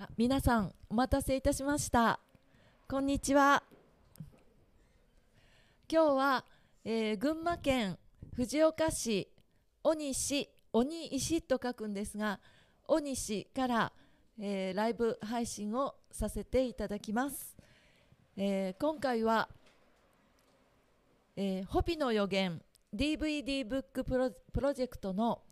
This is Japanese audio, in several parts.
あ皆さんお待たせいたしました。こんにちは。今日は、えー群馬県藤岡市小西鬼石と書くんですが小西から、えーライブ配信をさせていただきます、えー今回は、えーホピの予言 DVD ブックプロプロジェクトの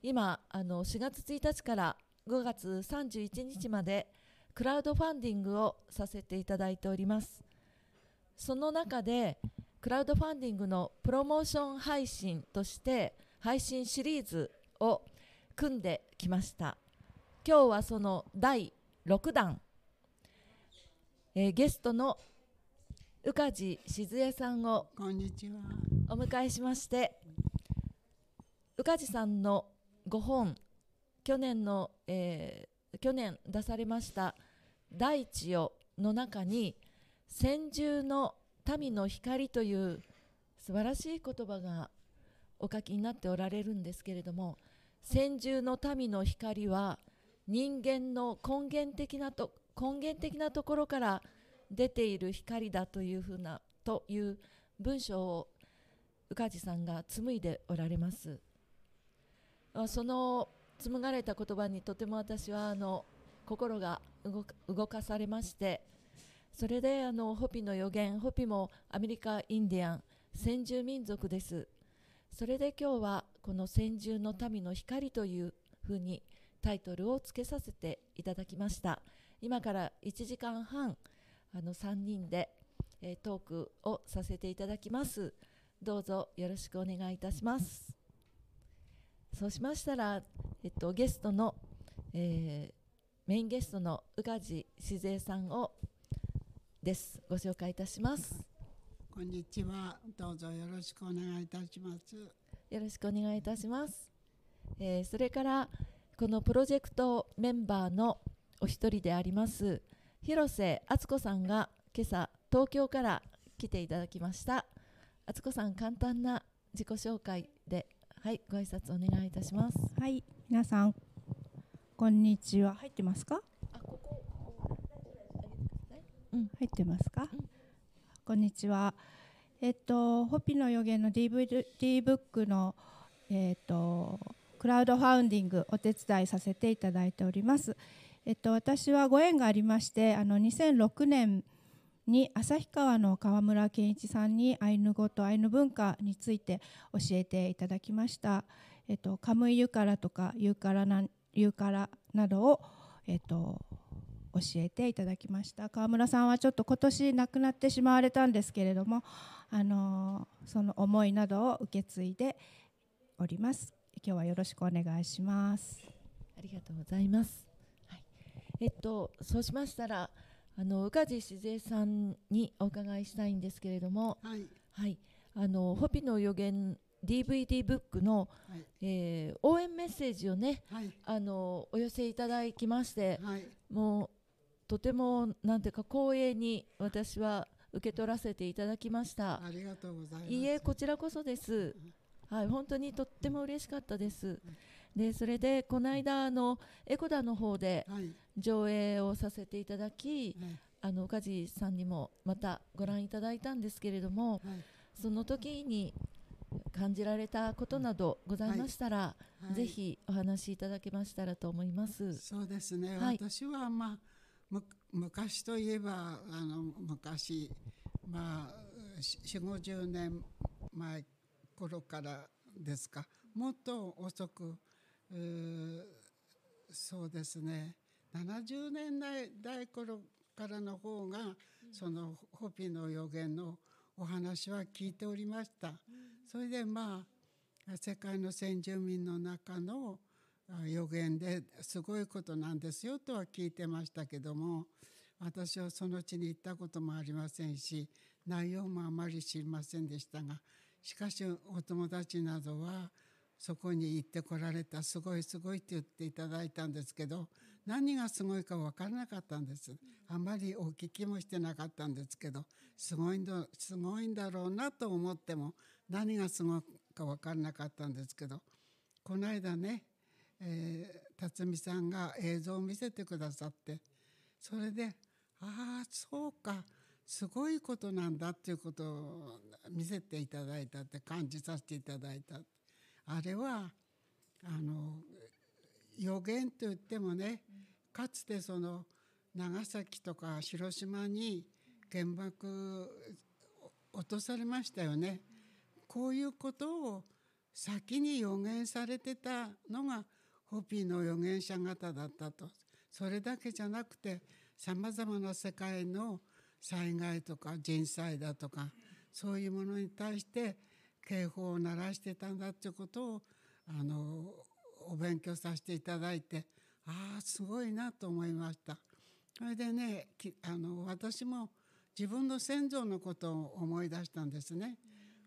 今あの4月1日から5月31日までクラウドファンディングをさせていただいております。その中でクラウドファンディングのプロモーション配信として配信シリーズを組んできました。今日はその第6弾、えーゲストの宇梶静江さんをこんにちは。お迎えしまして宇梶さんの5本去年の、えー去年出されました「大地よ」の中に「千獣の民の光」という素晴らしい言葉がお書きになっておられるんですけれども千獣の民の光は人間の根源的なと根源的なところから出ている光だというふうなという文章を宇梶さんが紡いでおられます。その紡がれた言葉にとても私はあの心が動かされましてそれであのホピの予言ホピもアメリカインディアン先住民族です。それで今日はこの先住の民の光というふうにタイトルをつけさせていただきました。今から1時間半あの3人で、えートークをさせていただきます。どうぞよろしくお願いいたします。そうしましたら、えっと、ゲストの、えーメインゲストの宇梶静江さんをですご紹介いたしますこんにちは。どうぞよろしくお願いいたします。よろしくお願いいたします、えーそれからこのプロジェクトメンバーのお一人であります広瀬敦子さんが今朝東京から来ていただきました敦子さん簡単な自己紹介ではいご挨拶お願いいたしますはい、皆さん、こんにちは。入ってますか？あここ入ってますか？うんこんにちは。えっと、ホピの予言の DVD ブックの。えっと、クラウドファウンディングお手伝いさせていただいております。えっと、私はご縁がありまして、あの2006年。に旭川の川村健一さんにアイヌ語とアイヌ文化について教えていただきました。えっと、カムイユカラとかユーカラなユーカラなどを、えっと、教えていただきました川村さんはちょっと今年亡くなってしまわれたんですけれども、あのその思いなどを受け継いでおります今日はよろしくお願いしますありがとうございます。はい、えっとそうしましたらあの宇梶静江さんにお伺いしたいんですけれども、はい。はい、あのホピの予言 DVD ブックの、はい。えー応援メッセージをねはい。あのお寄せいただきましてはい。もうとてもなんていうか光栄に私は受け取らせていただきました。ありがとうございます。いいえこちらこそです。はい、本当にとっても嬉しかったです。で、それでこの間あのエコダの方ではい。上映をさせていただき、はい。あの梶さんにもまたご覧いただいたんですけれども、はい。その時に感じられたことなどございましたら、はいぜ。ひお話しいただけましたらと思います。そうですね。はい私はまあ。む昔といえばあの昔まあ四五十年前頃からですかもっと遅くそうですね70年代代頃からの方が、そのホピの予言のお話は聞いておりました。それでまあ世界の先住民の中の予言ですごいことなんですよとは聞いてましたけども私はその地に行ったこともありませんし内容もあまり知りませんでしたがしかしお友達などはそこに行ってこられたすごいすごいって言っていただいたんですけど何がすごいか分からなかったんです。あまりお聞きもしてなかったんですけどすごいんだすごいんだろうなと思っても何がすごいか分からなかったんですけどこの間ね、えー辰巳さんが映像を見せてくださってそれでああそうかすごいことなんだっていうことを見せていただいたって感じさせていただいた。あれはあの予言といってもねかつてその長崎とか広島に原爆落とされましたよね。こういうことを先に予言されてたのがホピーの預言者方だったとそれだけじゃなくてさまざまな世界の災害とか人災だとかそういうものに対して警報を鳴らしてたんだっていうことをあのお勉強させていただいてああすごいなと思いました。それでねあの私も自分の先祖のことを思い出したんですね。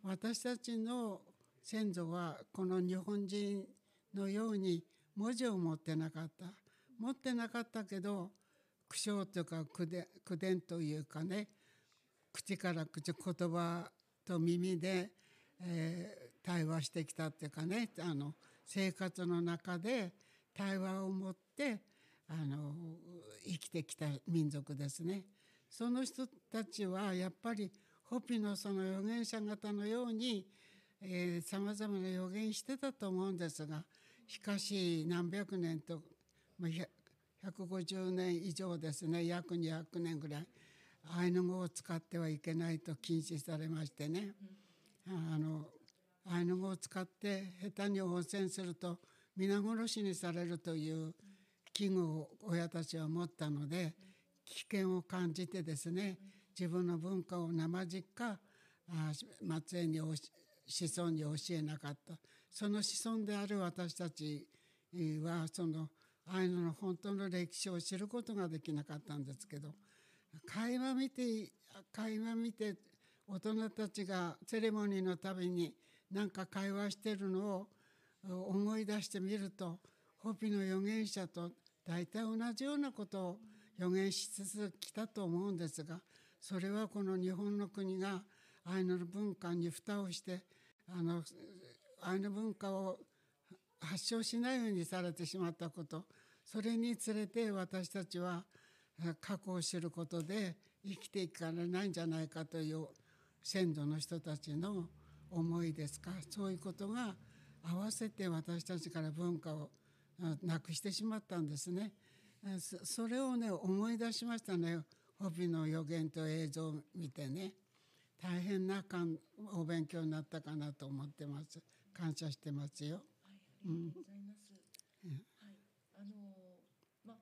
私たちの先祖はこの日本人のように文字を持ってなかった持ってなかったけど苦笑というか口伝というかね口から口言葉と耳で、えー、対話してきたっていうかねあの生活の中で対話を持ってあの生きてきた民族ですね。その人たちはやっぱりホピのその預言者方のようにさまざまな予言してたと思うんですがしかし何百年と、まあ、150年以上ですね約200年ぐらいアイヌ語を使ってはいけないと禁止されましてね、うん、あのアイヌ語を使って下手に応戦すると皆殺しにされるという危惧を親たちは持ったので危険を感じてですね自分の文化を生実家末裔に子孫に教えなかった。その子孫である私たちはそのアイヌの本当の歴史を知ることができなかったんですけど会話見て会話見て大人たちがセレモニーのたびに何か会話してるのを思い出してみるとホピの預言者と大体同じようなことを予言しつつきたと思うんですがそれはこの日本の国がアイヌの文化に蓋をしてあのアイヌ文化を発祥しないようにされてしまったことそれにつれて私たちは過去を知ることで生きていかれないんじゃないかという先祖の人たちの思いですか？そういうことが合わせて私たちから文化をなくしてしまったんですね。それをね思い出しましたね。ホビの予言と映像を見てね。大変なかんお勉強になったかなと思ってます。感謝してますよ。はい、ありがとうございます。うん、はい、あのま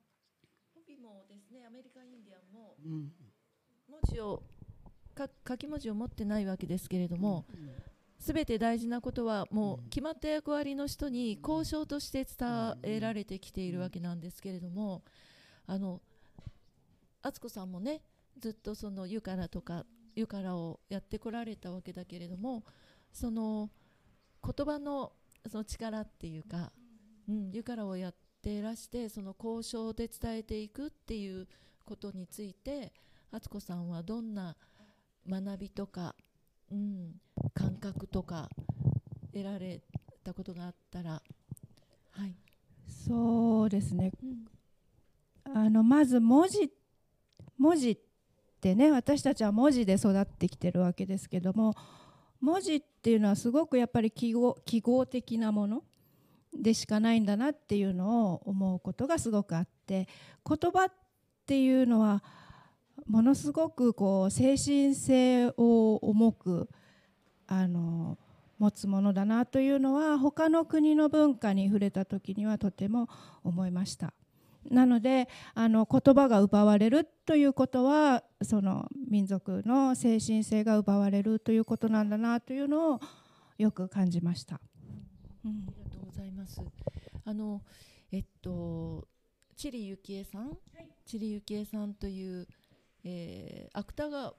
ホビもですねアメリカインディアンも、うん、文字をか書き文字を持ってないわけですけれども、す、べ、て大事なことはもう決まった役割の人に交渉として伝えられてきているわけなんですけれども、あの敦子さんもねずっとそのユカラとかユカラをやってこられたわけだけれどもその言葉のその力っていうか、うん、ユカラをやっていらしてその交渉で伝えていくっていうことについて敦子さんはどんな学びとか、うん、感覚とか得られたことがあったらはい。そうですね、うん、あのまず文字文字ってね私たちは文字で育ってきてるわけですけども文字っていうのはすごくやっぱり記号記号的なものでしかないんだなっていうのを思うことがすごくあって言葉っていうのはものすごくこう精神性を重くあの持つものだなというのは他の国の文化に触れた時にはとても思いました。なのであの言葉が奪われるということはその民族の精神性が奪われるということなんだなというのをよく感じました。うん、ありがとうございます。あのえっとチリユキエさん、はい、チリユキエさんという、えー、芥川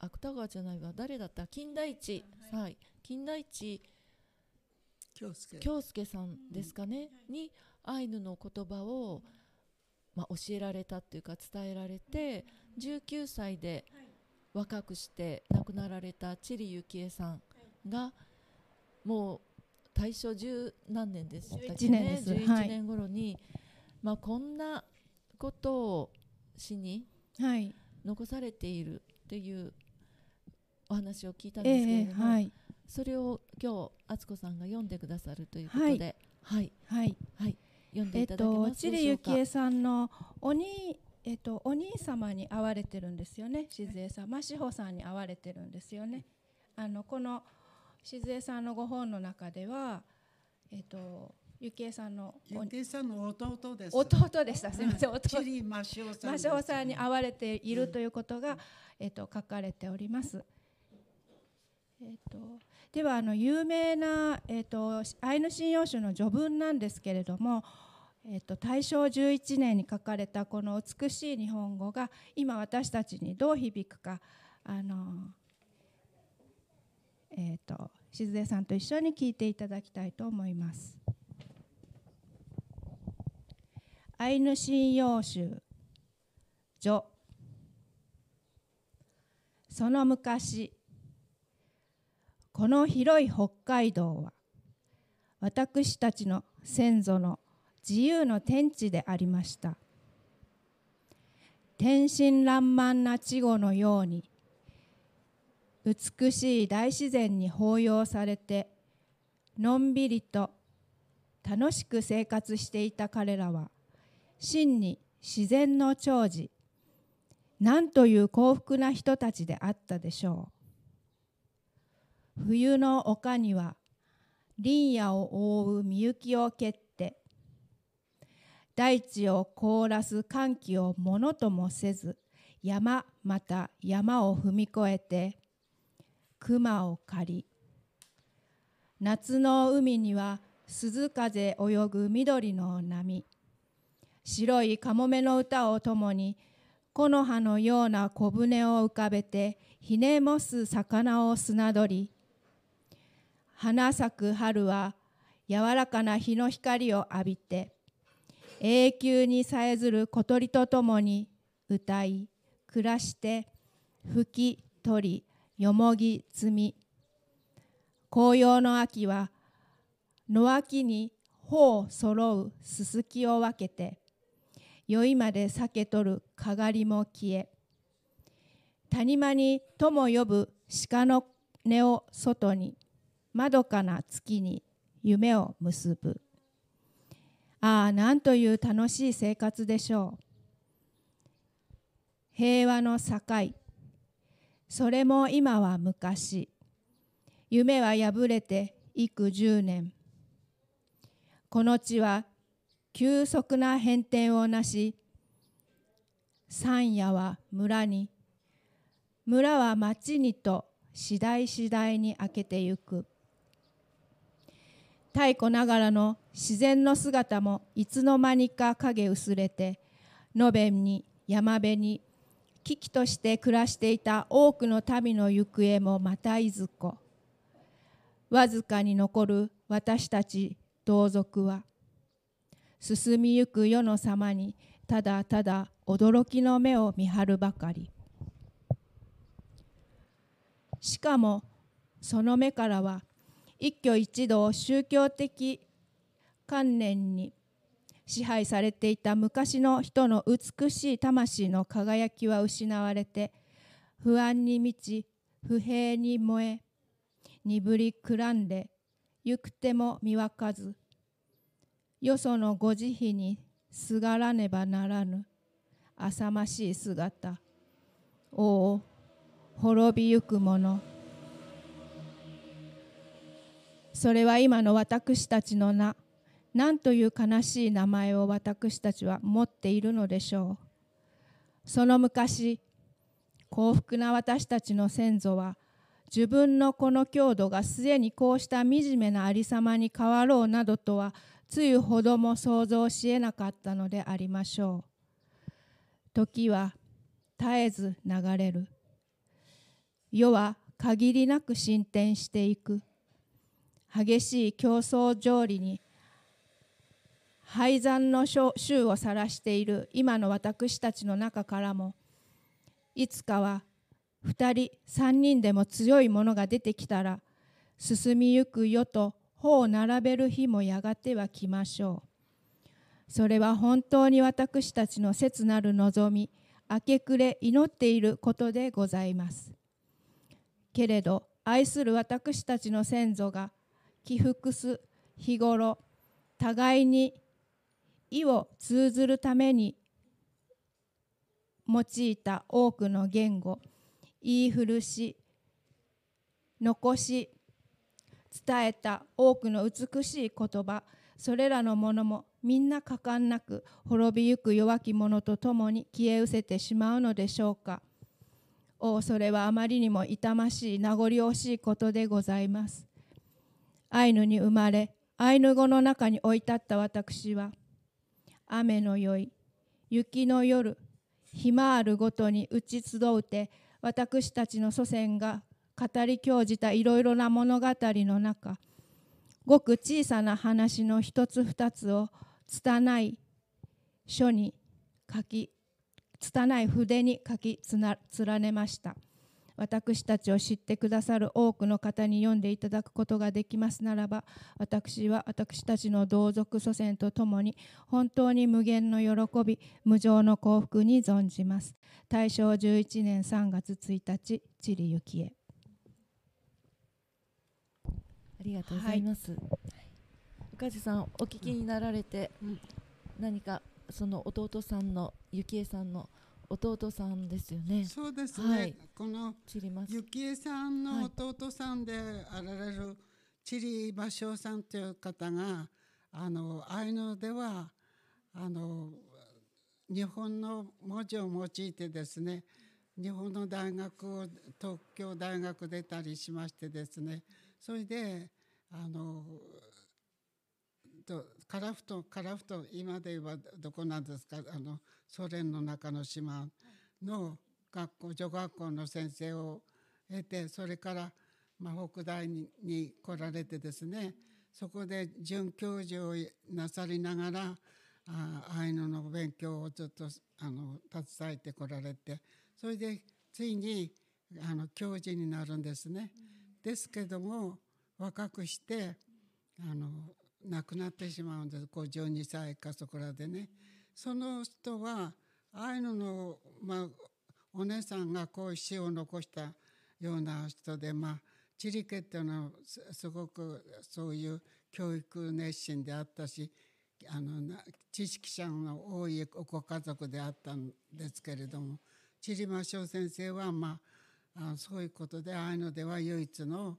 芥川じゃないわ。誰だった？金田一、はい、はい、金田一。京介。さんですかね、うん、にアイヌの言葉を、まあ、教えられたっていうか伝えられて19歳で若くして亡くなられたチリユキエさんがもう大正十何年でしたっけね？11年頃に、まあ、こんなことを詩にはい残されているっていうお話を聞いたんですけえれども、えはい。それを今日敦子さんが読んでくださるということで、はい、はい。はい、読んでえっいただけとますでしょうか？ユキエさんのおにえっとお兄様に会われてるんですよね。静江さん真志保さんに会われてるんですよね。あのこの静江さんのご本の中ではえっとゆきえさんのおゆきえさんの弟です。弟でしたすみません弟チリマシオさん。マシオさんに会われているということが、えっと書かれております。えっとではあの有名な、えっとアイヌ神謡集の序文なんですけれども、えっと大正11年に書かれたこの美しい日本語が今私たちにどう響くかあのえっと静江さんと一緒に聞いていただきたいと思います。アイヌ神謡集序その昔この広い北海道は私たちの先祖の自由の天地でありました。天真爛漫な稚語のように美しい大自然に抱擁されてのんびりと楽しく生活していた彼らは真に自然の長寿。なんという幸福な人たちであったでしょう。冬の丘には林野を覆うみゆきを蹴って大地を凍らす寒気をものともせず山また山を踏み越えて熊を狩り夏の海には鈴風泳ぐ緑の波白いカモメの歌をともに木の葉のような小舟を浮かべてひねもす魚を砂取り。花咲く春は柔らかな日の光を浴びて永久にさえずる小鳥とともに歌い暮らして吹き取りよもぎ摘み。紅葉の秋は野秋に頬揃うすすきを分けて酔いまで避け取るかがりも消え。谷間にとも呼ぶ鹿の根を外にまどかな月に夢を結ぶ。ああなんという楽しい生活でしょう。平和の境。それも今は昔。夢は破れて幾十年。この地は急速な変転をなし山野は村に村は町にと次第次第に明けてゆく。太古ながらの自然の姿もいつの間にか影薄れて野辺に山辺に危機として暮らしていた多くの民の行方もまたいずこ。わずかに残る私たち同族は進みゆく世の様にただただ驚きの目を見張るばかり。しかもその目からは一挙一動宗教的観念に支配されていた昔の人の美しい魂の輝きは失われて不安に満ち不平に燃え鈍りくらんで行く手も見分かずよそのご慈悲にすがらねばならぬ浅ましい姿おお滅びゆくもの。それは今の私たちの名何という悲しい名前を私たちは持っているのでしょう。その昔幸福な私たちの先祖は自分のこの郷土がすでにこうした惨めなありさまに変わろうなどとはつゆほども想像しえなかったのでありましょう。時は絶えず流れる。世は限りなく進展していく。激しい競争条理に廃山の衆を晒している。今の私たちの中からもいつかは2人3人でも強いものが出てきたら進みゆく世と歩を並べる日もやがては来ましょう。それは本当に私たちの切なる望み明け暮れ祈っていることでございます。けれど愛する私たちの先祖が起伏す日頃互いに意を通ずるために用いた多くの言語言い古し残し伝えた多くの美しい言葉。それらのものもみんな果敢なく滅びゆく弱き者と共に消え失せてしまうのでしょうか。おそれはあまりにも痛ましい名残惜しいことでございます。アイヌに生まれアイヌ語の中に置いてあった私は雨の宵雪の夜暇あるごとに打ち集うて私たちの祖先が語り教じたいろいろな物語の中ごく小さな話の一つ二つを拙い書に書き拙い筆に書き連ねました。私たちを知ってくださる多くの方に読んでいただくことができますならば私は私たちの同族祖先とともに本当に無限の喜び無常の幸福に存じます。大正11年3月1日チリ幸恵ありがとうございます、はい、宇梶さんお聞きになられて、うん、何かその弟さんの幸恵さんの弟さんですよね。そうですね。はい、この幸恵さんの弟さんであられるチリ芭蕉さんという方があのアイヌではあの日本の文字を用いてですね日本の大学を東京大学出たりしましてですねそれであのとカラフトカラフト今で言えばどこなんですか？あのソ連の中の島の学校女学校の先生を得てそれから、まあ、北大にに来られてですねそこで准教授をなさりながらあアイヌの勉強をずっとあの携えてこられてそれでついにあの教授になるんですね。ですけども若くしてあの亡くなってしまうんです52歳かそこらでね。その人はアイヌの、まあ、お姉さんがこう詩を残したような人で、まあ、チリケっていうのはすごくそういう教育熱心であったしあの知識者の多いご家族であったんですけれどもチリマショウ先生は、まあ、あそういうことでアイヌでは唯一の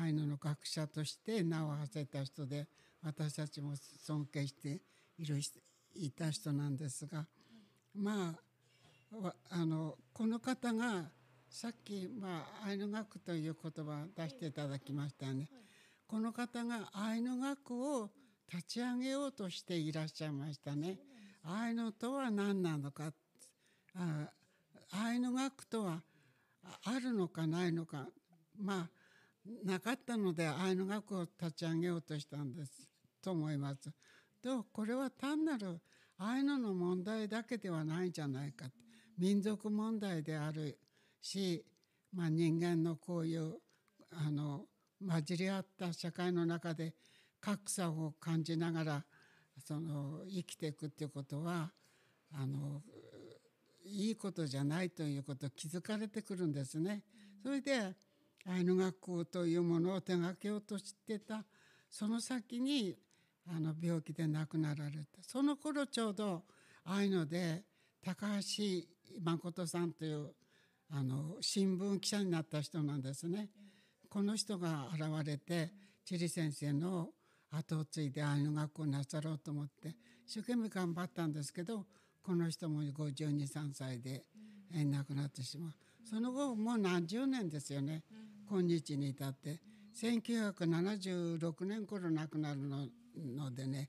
アイヌの学者として名を馳せた人で私たちも尊敬しているいた人なんですがまああのこの方がさっき、まあ、アイヌ学という言葉を出していただきましたね。この方がアイヌ学を立ち上げようとしていらっしゃいましたね。アイヌとは何なのかあアイヌ学とはあるのかないのかまあなかったのでアイヌ学を立ち上げようとしたんですと思います。とこれは単なるアイヌの問題だけではないんじゃないか民族問題であるし、まあ、人間のこういうあの混じり合った社会の中で格差を感じながらその生きていくっていうことはあのいいことじゃないということを気づかれてくるんですね。それでアイヌ学校というものを手がけようとしてた。その先にあの病気で亡くなられた。その頃ちょうどああいうので高橋誠さんというあの新聞記者になった人なんですね。この人が現れて地理先生の後を継いでアイヌ学校なさろうと思って一生懸命頑張ったんですけどこの人も523歳で亡くなってしまう。その後もう何十年ですよね。今日に至って1976年頃亡くなるののでね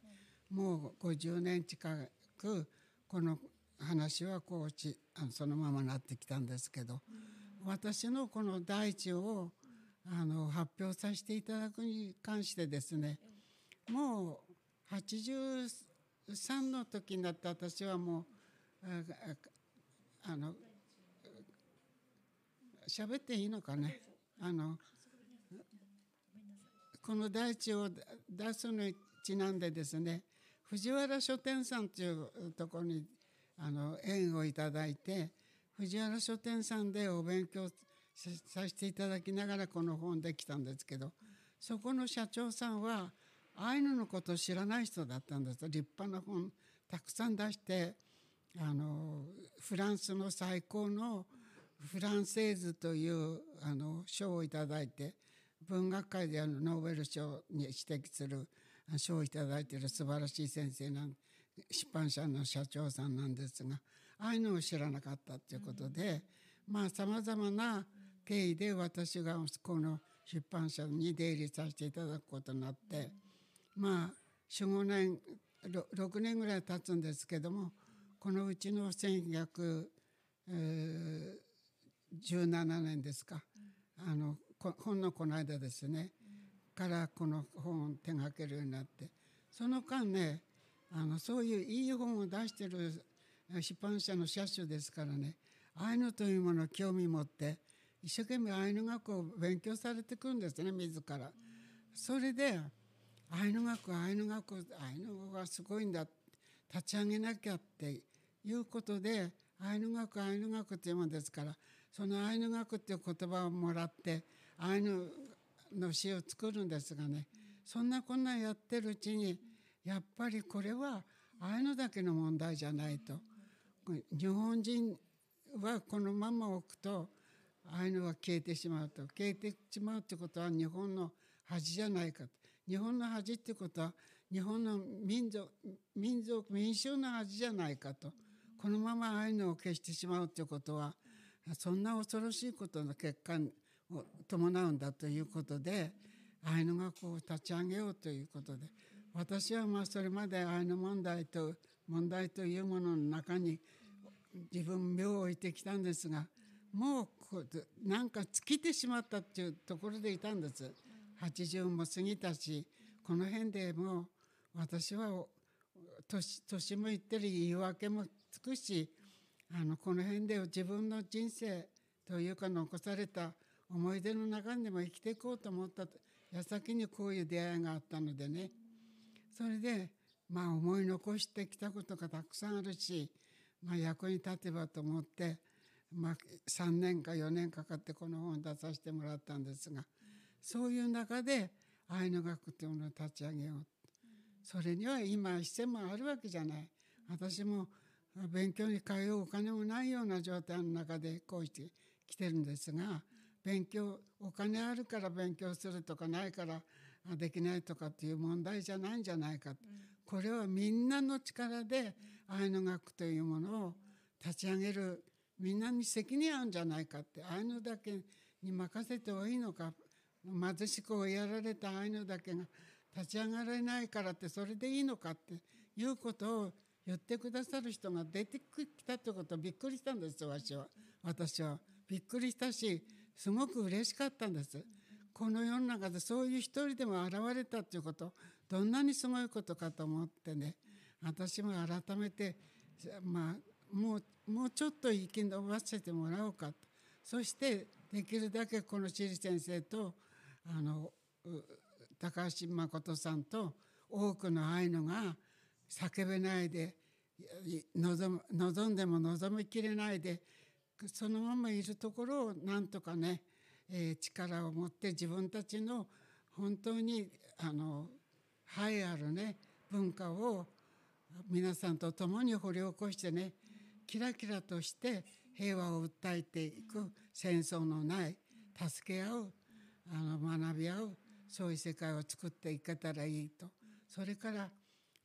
もう50年近くこの話はこうちそのままなってきたんですけど、私のこの大地をあの発表させていただくに関してですねもう83の時になって私はもうあの喋っていいのかねあのこの大地を出すのにちなんでですね藤原書店さんというところにあの縁をいただいて藤原書店さんでお勉強させていただきながらこの本できたんですけどそこの社長さんはアイヌのことを知らない人だったんです。立派な本たくさん出してあのフランスの最高のフランセーズというあの賞をいただいて文学界であのノーベル賞に指摘する賞をいただいている素晴らしい先生なん出版社の社長さんなんですがああいうのを知らなかったということで、まあさまざまな経緯で私がこの出版社に出入りさせていただくことになってまあ45年6年ぐらい経つんですけどもこのうちの1 9 0 0 1917年ですか、あのほんのこの間ですね、からこの本を手がけるようになって。その間ねあのそういういい本を出してる出版社の社主ですからねアイヌというものを興味持って一生懸命アイヌ学を勉強されてくるんですね自ら。それでアイヌ学アイヌ学アイヌ語がすごいんだ立ち上げなきゃっていうことでアイヌ学アイヌ学っていうものですからそのアイヌ学っていう言葉をもらってアイヌの詩を作るんですがねそんなこんなやってるうちにやっぱりこれはアイヌだけの問題じゃないと。日本人はこのまま置くとアイヌは消えてしまうと。消えてしまうってことは日本の恥じゃないかと。日本の恥ってことは日本の民族民族民衆の恥じゃないかと。このままアイヌを消してしまうということはそんな恐ろしいことの結果を伴うんだということでアイヌ学校を立ち上げようということで私はまあそれまでアイヌ問題と問題というものの中に自分目を置いてきたんですがもうなんか尽きてしまったっていうところでいたんです。80も過ぎたしこの辺でもう私は年年もいってる言い訳もつくしあのこの辺で自分の人生というか残された思い出の中にでも生きていこうと思った矢先にこういう出会いがあったのでね。それでまあ思い残してきたことがたくさんあるし、まあ、役に立てばと思って、まあ、3年か4年かかってこの本を出させてもらったんですがそういう中でアイヌ学というものを立ち上げよう。それには今一銭もあるわけじゃない。私も勉強に通うお金もないような状態の中でこうしてきてるんですが勉強お金あるから勉強するとかないからできないとかっていう問題じゃないんじゃないか、これはみんなの力でアイヌ学というものを立ち上げるみんなに責任あるんじゃないかってアイヌだけに任せてもいいのか貧しくやられたアイヌだけが立ち上がれないからってそれでいいのかっていうことを言ってくださる人が出てきたってことびっくりしたんです私は。私は。びっくりしたしすごく嬉しかったんです。この世の中でそういう一人でも現れたっていうことどんなにすごいことかと思ってね。私も改めてまあもうもうちょっと生き延ばせてもらおうかと。そしてできるだけこの知事先生とあの高橋誠さんと多くのアイヌが叫べないで望望んでも望みきれないでそのままいるところをなんとかね、えー、力を持って自分たちの本当にあの栄えあるね文化を皆さんと共に掘り起こしてねキラキラとして平和を訴えていく戦争のない助け合うあの学び合うそういう世界を作っていけたらいいと。それから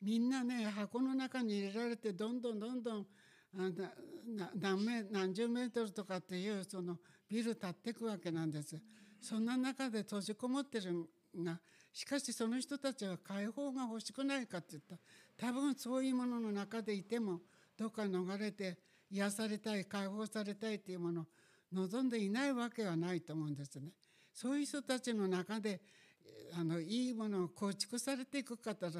みんなね箱の中に入れられてどんどんどんどん何メ何十メートルとかっていうそのビル建っていくわけなんです。そんな中で閉じこもってるがしかしその人たちは解放が欲しくないかって言った多分そういうものの中でいてもどっか逃れて癒されたい解放されたいっていうものを望んでいないわけはないと思うんですね。そういう人たちの中であのいいものを構築されていく方は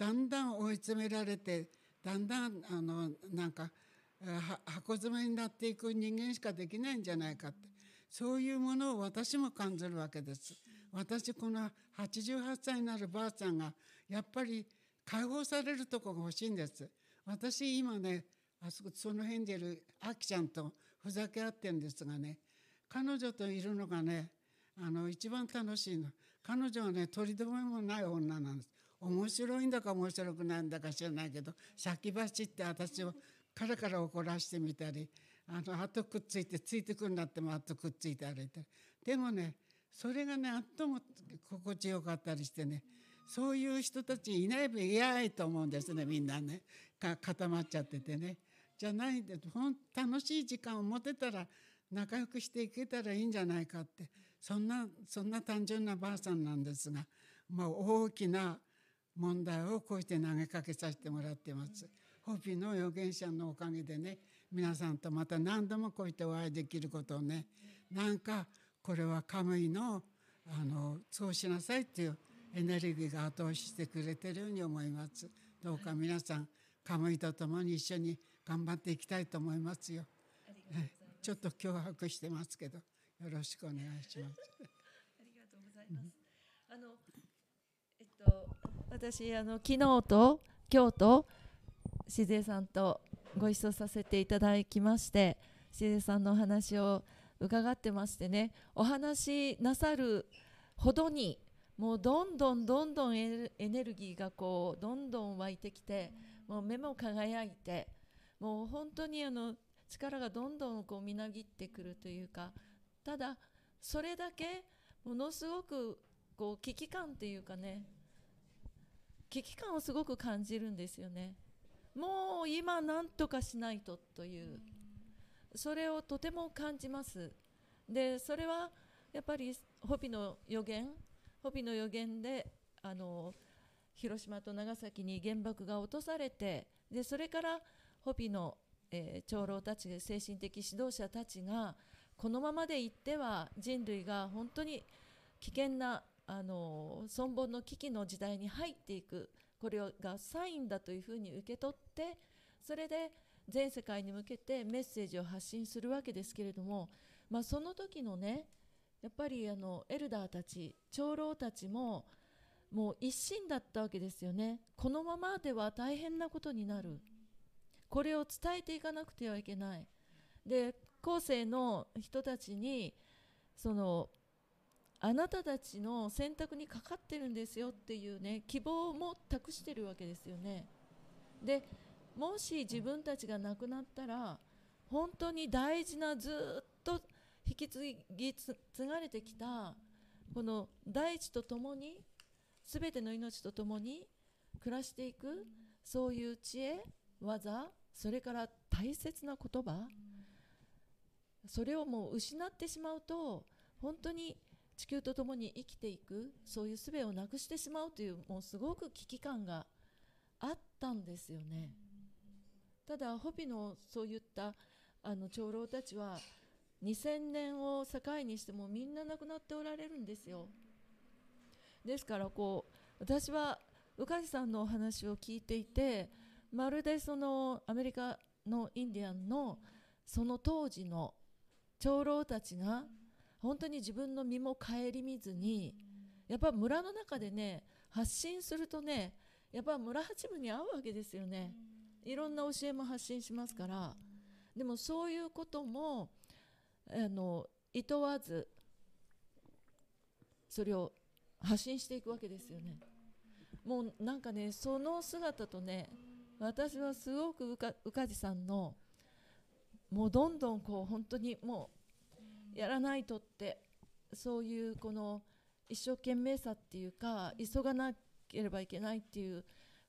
だんだん追い詰められてだんだんあのなんか箱詰めになっていく人間しかできないんじゃないかってそういうものを私も感じるわけです。私この88歳になるばあちゃんがやっぱり解放されるとこが欲しいんです。私今ねあそこその辺にいるあきちゃんとふざけ合ってるんですがね彼女といるのがねあの一番楽しいの彼女はね取り留めもない女なんです面白いんだか面白くないんだか知らないけど先走って私をカラカラ怒らしてみたりあの後くっついてついてくるんだっても後くっついて歩いたり。でもねそれがねあっとも心地よかったりしてねそういう人たちいないば嫌いと思うんですねみんなね。固まっちゃっててね。じゃないでほん楽しい時間を持てたら仲良くしていけたらいいんじゃないかって。そんなそんな単純なばあさんなんですが、まあ、大きな問題をこうして投げかけさせてもらってます。ホピの預言者のおかげでね皆さんとまた何度もこうしてお会いできることをねなんかこれはカムイのあのそうしなさいっていうエネルギーが後押ししてくれてるように思います。どうか皆さんカムイと共に一緒に頑張っていきたいと思いますよ。ちょっと脅迫してますけどよろしくお願いします。ありがとうございます、私あの昨日と今日としずえさんとご一緒させていただきましてしずえさんのお話を伺ってましてねお話しなさるほどにもうどんどんどんどんエネルギーがこうどんどん湧いてきてもう目も輝いてもう本当にあの力がどんどんこうみなぎってくるというかただそれだけものすごくこう危機感っていうかね危機感をすごく感じるんですよね。もう今何とかしないとというそれをとても感じますでそれはやっぱりホピの予言ホピの予言であの広島と長崎に原爆が落とされてでそれからホピの、えー、長老たち精神的指導者たちがこのままでいっては人類が本当に危険なあの存亡の危機の時代に入っていくこれがサインだというふうに受け取ってそれで全世界に向けてメッセージを発信するわけですけれども、まあ、その時のねやっぱりあのエルダーたち長老たちももう一心だったわけですよね。このままでは大変なことになる。これを伝えていかなくてはいけない。で後世の人たちにそのあなたたちの選択にかかってるんですよっていうね希望も託してるわけですよね。でもし自分たちが亡くなったら本当に大事なずっと引き継ぎ継がれてきたこの大地とともに全ての命とともに暮らしていくそういう知恵技それから大切な言葉それをもう失ってしまうと本当に地球とともに生きていくそういう術をなくしてしまうというもうすごく危機感があったんですよね。ただホピのそういったあの長老たちは2000年を境にしてもみんな亡くなっておられるんですよ。ですからこう私は宇梶さんのお話を聞いていてまるでそのアメリカのインディアンのその当時の長老たちが本当に自分の身も顧みずにやっぱ村の中でね発信するとねやっぱ村八分に合うわけですよね。いろんな教えも発信しますから。でもそういうこともあのいとわずそれを発信していくわけですよね。もうなんかねその姿とね私はすごく宇梶さんのもうどんどんこう本当にもうやらないとってそういうこの一生懸命さっていうか急がなければいけないっていう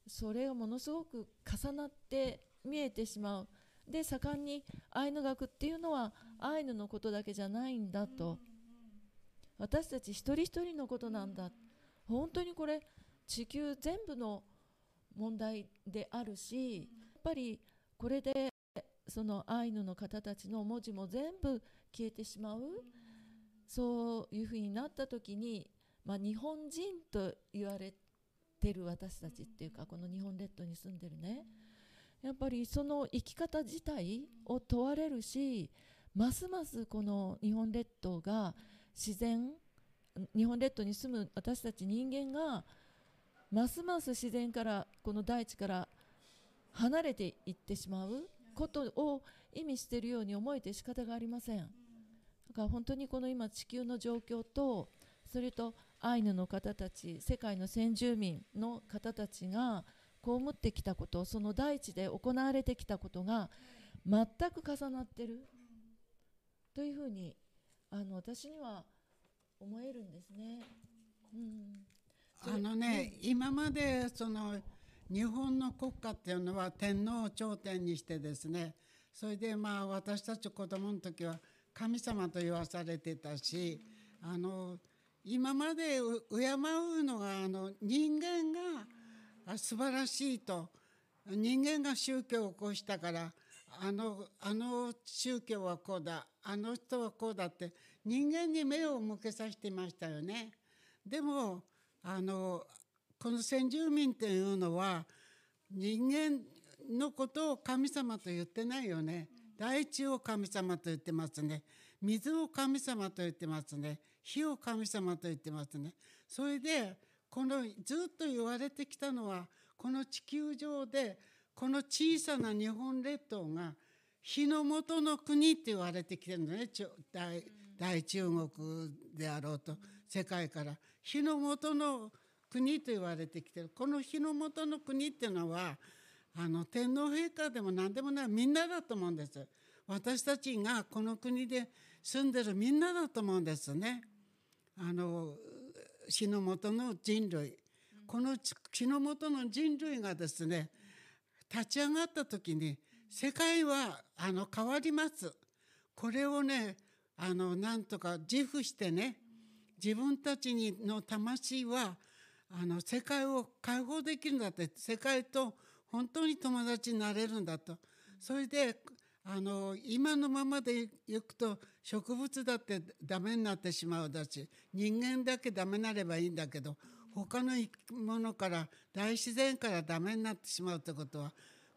それがものすごく重なって見えてしまう。で盛んにアイヌ学っていうのはアイヌのことだけじゃないんだと。私たち一人一人のことなんだ。本当にこれ地球全部の問題であるしやっぱりこれでそのアイヌの方たちの文字も全部消えてしまう？そういうふうになった時に、まあ、日本人と言われてる私たちっていうかこの日本列島に住んでるねやっぱりその生き方自体を問われるしますますこの日本列島が自然日本列島に住む私たち人間がますます自然からこの大地から離れていってしまうことを意味しているように思えて仕方がありません。だから本当にこの今地球の状況とそれとアイヌの方たち世界の先住民の方たちが被ってきたことその大地で行われてきたことが全く重なってる。というふうにあの私には思えるんですね。うん、あのね、うん、今までその日本の国家っていうのは天皇を頂点にしてですねそれでまあ私たち子供の時は神様と言わされてたしあの今まで敬うのがあの人間が素晴らしいと人間が宗教を起こしたからあのあの宗教はこうだあの人はこうだって人間に目を向けさせてましたよね。でもあのこの先住民っていうのは人間のことを神様と言ってないよね。大地を神様と言ってますね。水を神様と言ってますね。火を神様と言ってますね。それでこのずっと言われてきたのはこの地球上でこの小さな日本列島が火の元の国って言われてきてるのね大大中国であろうと世界から火の元の国と言われてきてるこの火の元の国っていうのはあの天皇陛下でも何でもないみんなだと思うんです。私たちがこの国で住んでるみんなだと思うんですね。あの死の元の人類。この死の元の人類がですね立ち上がった時に世界はあの変わります。これをねあのなんとか自負してね自分たちにの魂はあの世界を解放できるんだって世界と本当に友達になれるんだとそれであの今のままでいくと植物だってダメになってしまうだし人間だけダメなればいいんだけど他の生き物から大自然からダメになってしまうってことは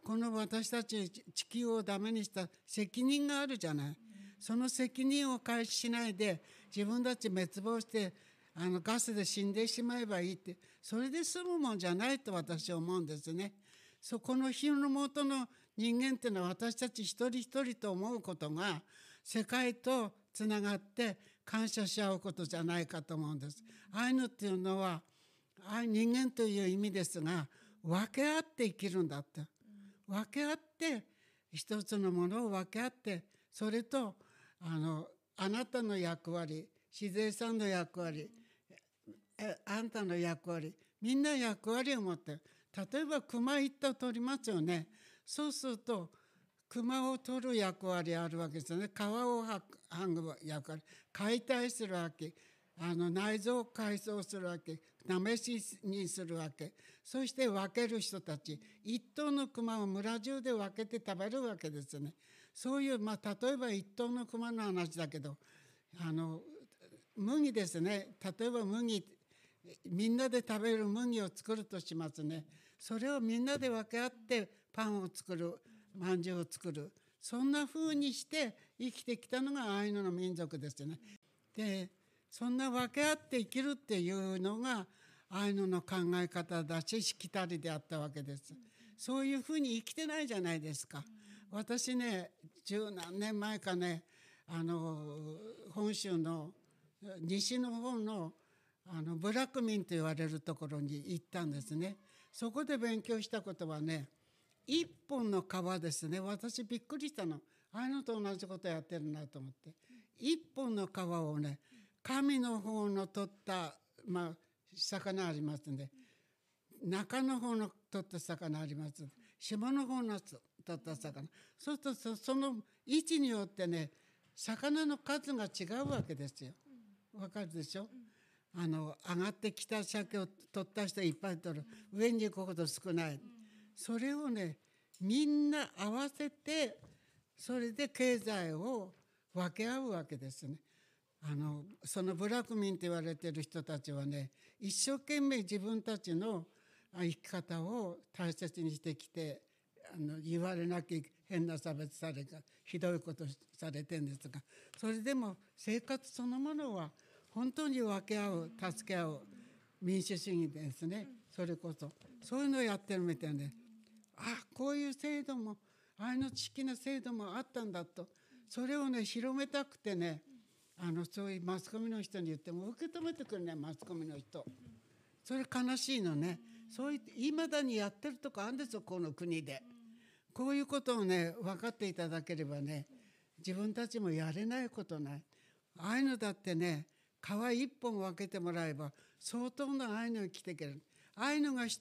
この私たち地球をダメにした責任があるじゃない。その責任を開始しないで自分たち滅亡してあのガスで死んでしまえばいいってそれで済むもんじゃないと私は思うんですね。そこの火の元の人間っていうのは私たち一人一人と思うことが世界とつながって感謝し合うことじゃないかと思うんです。アイヌっていうのは人間という意味ですが分け合って生きるんだって分け合って一つのものを分け合ってそれとあのあなたの役割自然さんの役割あんたの役割みんな役割を持って例えば熊一頭取りますよね。そうすると熊を取る役割あるわけですよね。皮を剥ぐ役割。解体するわけ。あの内臓を改装するわけ。試しにするわけ。そして分ける人たち。一頭の熊を村中で分けて食べるわけですね。そういう、まあ、例えば一頭の熊の話だけど。あの麦ですね。例えば麦みんなで食べる麦を作るとしますね。それをみんなで分け合ってパンを作るまんじゅうを作るそんな風にして生きてきたのがアイヌの民族ですよね。でそんな分け合って生きるっていうのがアイヌの考え方だししきたりであったわけです。そういう風に生きてないじゃないですか。私ね十何年前かねあの本州の西の方のあのブラック民と言われるところに行ったんですね。そこで勉強したことはね一本の川ですね。私びっくりしたの。ああいうのと同じことやってるなと思って。一本の川をね神の方の取ったまあ魚ありますんで。中の方の取った魚あります下の方の取った魚。そうするとその位置によってね魚の数が違うわけですよ。わかるでしょ、あの上がってきた鮭を取った人いっぱい取る上に行くほど少ない。それをねみんな合わせてそれで経済を分け合うわけですね。あのそのブラック民と言われてる人たちはね一生懸命自分たちの生き方を大切にしてきてあの言われなき変な差別されかひどいことされてんですがそれでも生活そのものは本当に分け合う助け合う民主主義ですね。それこそ。そういうのをやってるみたいで。あこういう制度も愛の知識の制度もあったんだと。それをね広めたくてねあのそういうマスコミの人に言っても受け止めてくるねマスコミの人。それ悲しいのね。そういいまだにやってるとこあるんですよこの国で。こういうことをね分かっていただければね自分たちもやれないことない。ああいうのだってね皮一本分けてもらえば相当なああいうのが来ていけるああいうのが皮一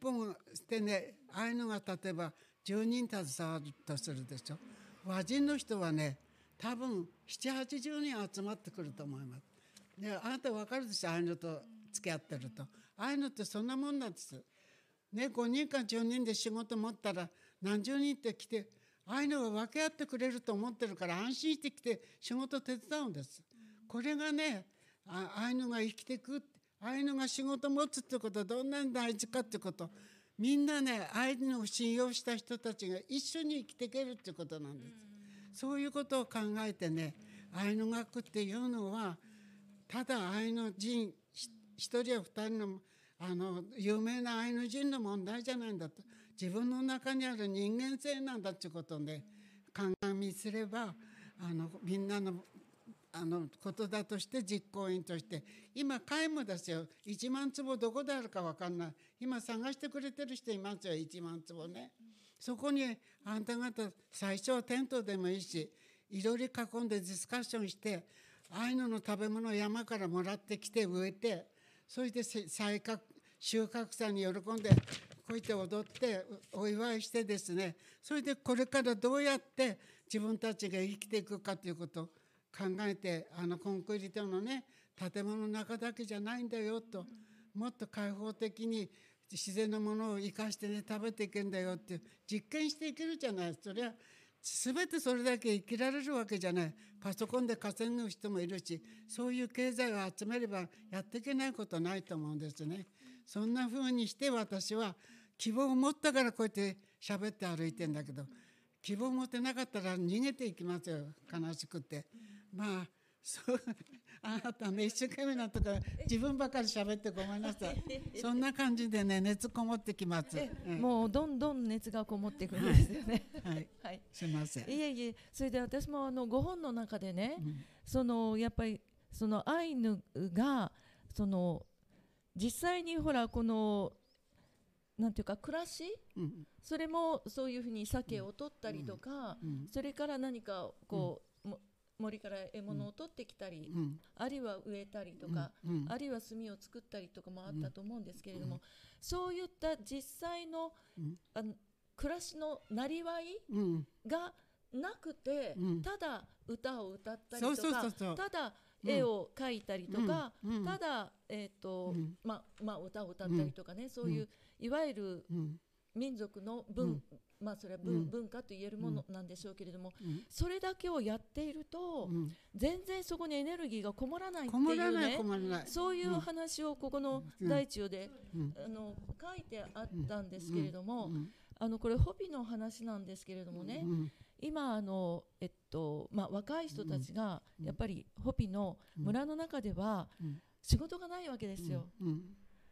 本してねああいうのが例えば10人携わるとするでしょ和人の人はね多分780人集まってくると思います。ね、あなた分かるでしょああいうのと付き合ってるとああいうのってそんなもんなんです。ね、5人か10人で仕事持ったら何十人って来てああいうのが分け合ってくれると思ってるから安心してきて仕事手伝うんです。これがねああいうのが生きていくああいうのが仕事持つってことはどんなに大事かってことみんなねああいうのを信用した人たちが一緒に生きていけるってことなんです。そういうことを考えてねアイヌ学っていうのはただアイヌ人一人や二人のあの有名なアイヌ人の問題じゃないんだと自分の中にある人間性なんだっていうことで考え見すればあのみんなのあのことだとして実行委員として今皆無ですよ。1万坪どこであるか分かんない。今探してくれてる人いますよ。1万坪ね。そこにあんた方最初はテントでもいいしいろいろ囲んでディスカッションしてアイヌの食べ物を山からもらってきて植えてそれで再獲収穫祭に喜んでこうやって踊ってお祝いしてですね。それでこれからどうやって自分たちが生きていくかということ。考えてあのコンクリートのね建物の中だけじゃないんだよともっと開放的に自然のものを生かしてね食べていけんだよって実験していけるじゃない。それは全てそれだけ生きられるわけじゃない。パソコンで稼ぐ人もいるしそういう経済を集めればやっていけないことないと思うんですね。そんな風にして私は希望を持ったからこうやって喋って歩いてんだけど希望を持てなかったら逃げていきますよ。悲しくて。まあそうあなたね一生懸命なとか自分ばかり喋ってごめんなさい。そんな感じでね熱こもってきます、うん、もうどんどん熱がこもってくるんですよね。はい、はい、はい、すみません。いえいえそれで私もあのご本の中でね、うん、そのやっぱりそのアイヌがその実際にほらこのなんていうか暮らし、うん、それもそういうふうに鮭を取ったりとか、それから何かこう、森から獲物を取ってきたり、うん、あるいは植えたりとか、うん、あるいは炭を作ったりとかもあったと思うんですけれども、うん、そういった実際の,、あの暮らしのなりわいがなくて、ただ歌を歌ったりとかただ絵を描いたりとか、ただ、えーとままあ、歌を歌ったりとかね、そういういわゆる民族の文、まあそれは文,、うん、文化と言えるものなんでしょうけれども、うん、それだけをやっていると、うん、全然そこにエネルギーがこもらないっていうねそういう話をここの大地で、あの書いてあったんですけれども、あのこれホビの話なんですけれどもね、今あの、えっとまあ、若い人たちがやっぱりホピの村の中では仕事がないわけですよ。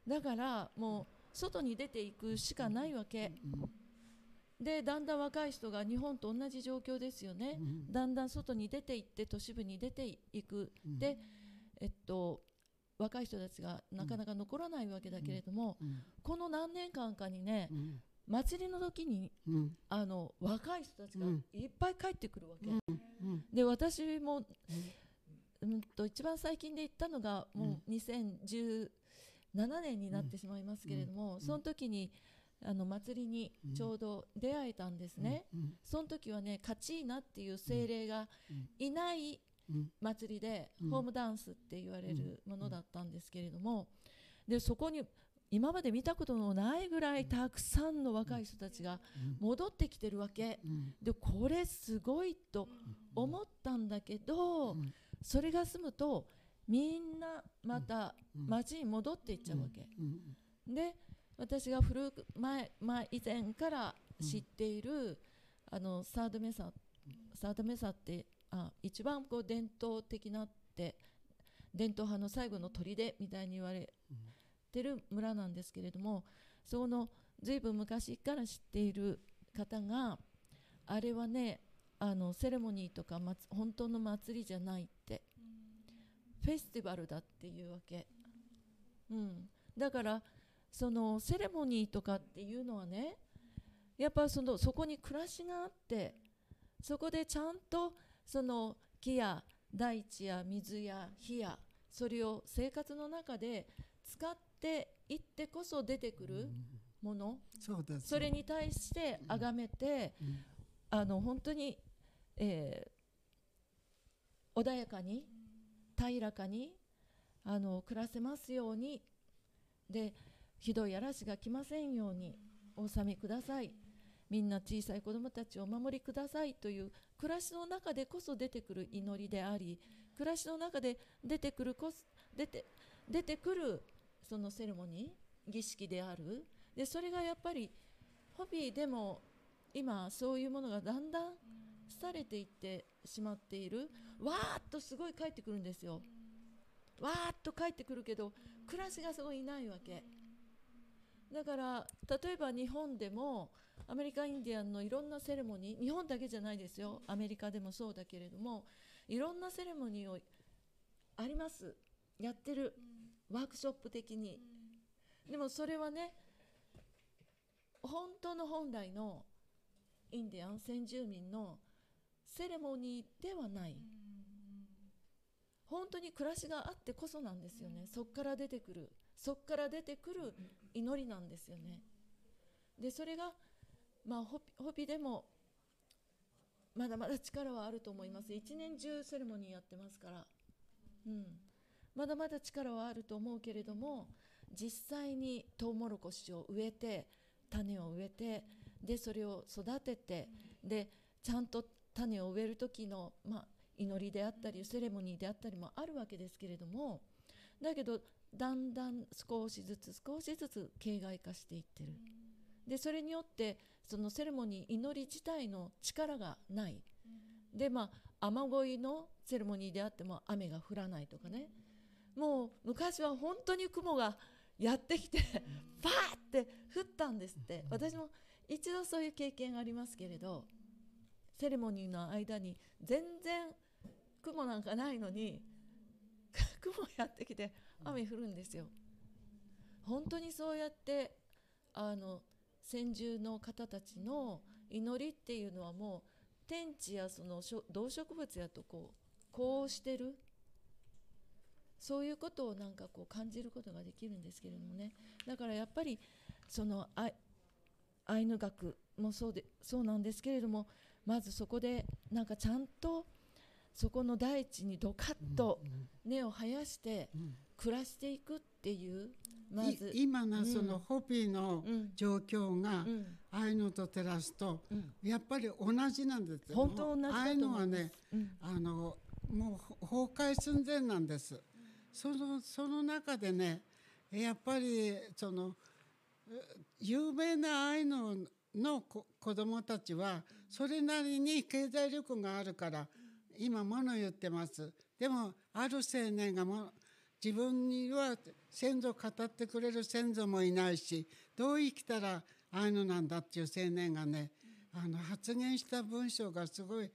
だからもう外に出ていくしかないわけ。でだんだん若い人が日本と同じ状況ですよね、うん、だんだん外に出て行って都市部に出ていく、うん、で、えっと、若い人たちがなかなか残らないわけだけれども、うん、この何年間かにね、祭りの時に、あの若い人たちがいっぱい帰ってくるわけ、で私も、うん。と一番最近で行ったのがもう2017年になってしまいますけれども、その時にあの祭りにちょうど出会えたんですね、うんうん、その時はねカチーナっていう精霊がいない祭りで、ホームダンスって言われるものだったんですけれどもでそこに今まで見たことのないぐらいたくさんの若い人たちが戻ってきてるわけ、でこれすごいと思ったんだけど、それが済むとみんなまた町に戻っていっちゃうわけ、で私が古く前、前以前から知っている、うん、あのサードメササードメサってあ一番こう伝統的なって伝統派の最後の砦みたいに言われてる村なんですけれどもその随分昔から知っている方があれはねあのセレモニーとか、ま、本当の祭りじゃないってフェスティバルだっていうわけ、うん、だからそのセレモニーとかっていうのはねやっぱそのそこに暮らしがあってそこでちゃんとその木や大地や水や火やそれを生活の中で使っていってこそ出てくるもの、そうですそれに対して崇めて、うん。あの本当に、えー穏やかに平らかにあの暮らせますように。でひどい嵐が来ませんようにお納めください。みんな小さい子どもたちをお守りくださいという暮らしの中でこそ出てくる祈りであり暮らしの中で出てくるこそ出て出てくるそのセレモニー儀式である。でそれがやっぱりホビーでも今そういうものがだんだん廃れていってしまっている。わーっとすごい帰ってくるんですよ。わーっと帰ってくるけど暮らしがそこにいないわけ。だから例えば日本でもアメリカインディアンのいろんなセレモニー日本だけじゃないですよ。アメリカでもそうだけれどもいろんなセレモニーをあります。やってる。ワークショップ的に。でもそれはね本当の本来のインディアン先住民のセレモニーではない。本当に暮らしがあってこそなんですよね。そこから出てくる。そこから出てくる祈りなんですよね。でそれがまあホピでもまだまだ力はあると思います。一年中セレモニーやってますから。うん。まだまだ力はあると思うけれども実際にトウモロコシを植えて種を植えてでそれを育ててでちゃんと種を植える時の、まあ、祈りであったりセレモニーであったりもあるわけですけれどもだけどだんだん少しずつ少しずつ形骸化していってる。でそれによってそのセレモニー祈り自体の力がない。でまあ雨乞いのセレモニーであっても雨が降らないとかね。もう昔は本当に雲がやってきてバーって降ったんですって。私も一度そういう経験ありますけれどセレモニーの間に全然雲なんかないのに雲やってきて雨降るんですよ。本当にそうやってあの先住の方たちの祈りっていうのはもう天地やその動植物やとこうこうしてる。そういうことをなんかこう感じることができるんですけれどもね。だからやっぱりそのアイヌ学もそうでそうなんですけれどもまずそこでなんかちゃんとそこの大地にドカッと根を生やしてうん暮らしていくっていうまいず、今のそのうんホピーのうん。状況がうん。アイヌと照らすとうん。やっぱり同じなんですよ。本当同じだと思います。アイヌはねうん。あのもう崩壊寸前なんです。そのその中でねやっぱりそのえ有名なアイヌの子子供たちはそれなりに経済力があるから今物言ってます。でもある青年がも自分には先祖語ってくれる先祖もいないしどう生きたらアイヌなんだっていう青年がねあの発言した文章がすごい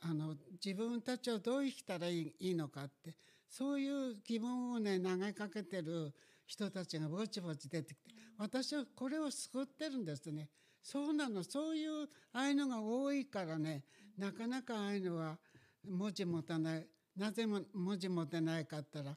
あの自分たちはどう生きたらいいのかってそういう疑問をね投げかけてる人たちがぼちぼち出てきて私はこれを救ってるんですね。そうなのそういうアイヌが多いからねなかなかアイヌは文字持たないなぜも文字持てないかって言ったら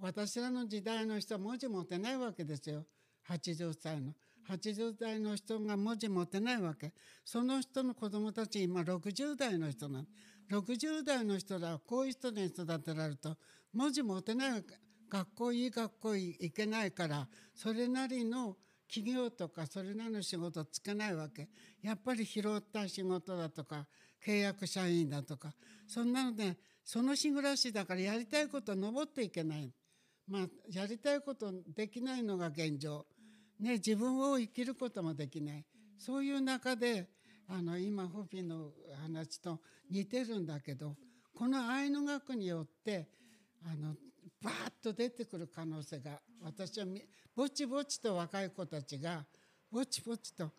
私らの時代の人は文字持てないわけですよ。80歳の。80代の人が文字持てないわけ。その人の子供たち今60代の人なの。60代の人らはこういう人に育てられると文字持てない学校いい学校行けないからそれなりの企業とかそれなりの仕事つけないわけ。やっぱり拾った仕事だとか契約社員だとか。そんなのでその日暮らしだからやりたいこと登っていけない。まあやりたいことできないのが現状。ね自分を生きることもできない。そういう中であの今ホピの話と似てるんだけどこのアイヌ学によってあのバーッと出てくる可能性が私はぼちぼちと若い子たちがぼちぼちと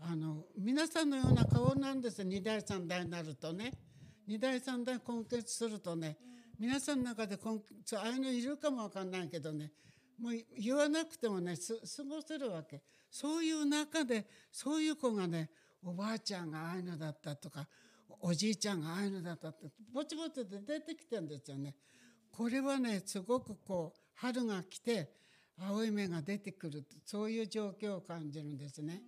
あの皆さんのような顔なんです2代3代になるとね。2代3代根血するとね皆さんの中で根血ああいうのいるかもわかんないけどねもう言わなくてもね過ごせるわけそういう中でそういう子がねおばあちゃんがああいうのだったとかおじいちゃんがああいうのだったってぼちぼちで出てきてるんですよね。これはねすごくこう春が来て青い芽が出てくるそういう状況を感じるんですね。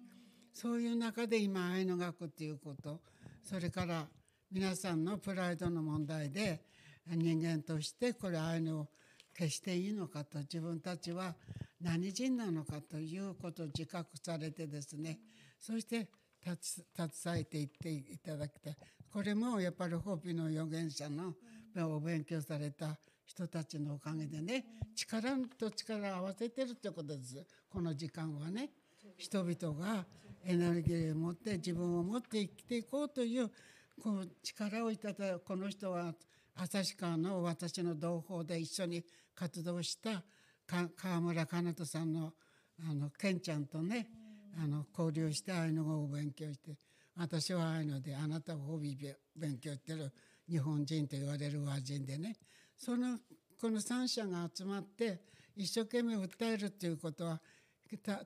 そういう中で今愛の学っていうことそれから皆さんのプライドの問題で人間としてこれ愛のを消していいのかと自分たちは何人なのかということを自覚されてですねそして携えていっていただきたい。これもやっぱりホーピの預言者のお勉強された人たちのおかげでね力と力を合わせてるってことです。この時間はね。人々がエネルギーを持って自分を持って生きていこうというこう力をいただこの人は旭川の私の同胞で一緒に活動した川村かなとさんのあのケンちゃんとねあの交流してああいうのを勉強して私はああいうのであなたをホビー勉強してる日本人と言われる和人でねそのこの3者が集まって一生懸命訴えるっていうことは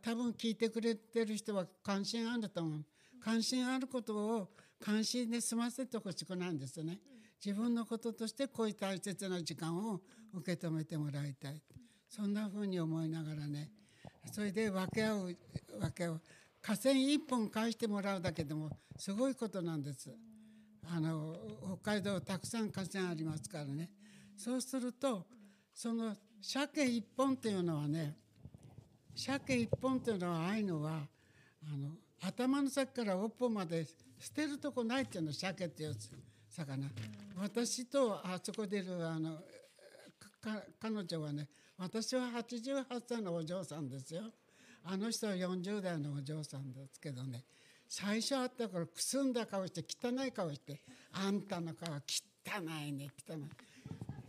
多分聞いてくれてる人は関心あると思う。関心あることを関心で済ませてほしくないんですね。自分のこととしてこういう大切な時間を受け止めてもらいたい。そんなふうに思いながらね。それで分け合う分け合う。河川一本返してもらうだけでもすごいことなんです。あの北海道たくさん河川ありますからね。そうするとその鮭一本っていうのはね鮭一本っていうのはああいうのはあの頭の先から尾っぽまで捨てるとこないっていうの鮭っていう魚。私とあそこでいるあの彼女はね私は88歳のお嬢さんですよ。あの人は40代のお嬢さんですけどね。最初会ったからくすんだ顔して汚い顔してあんたの顔汚いね汚い。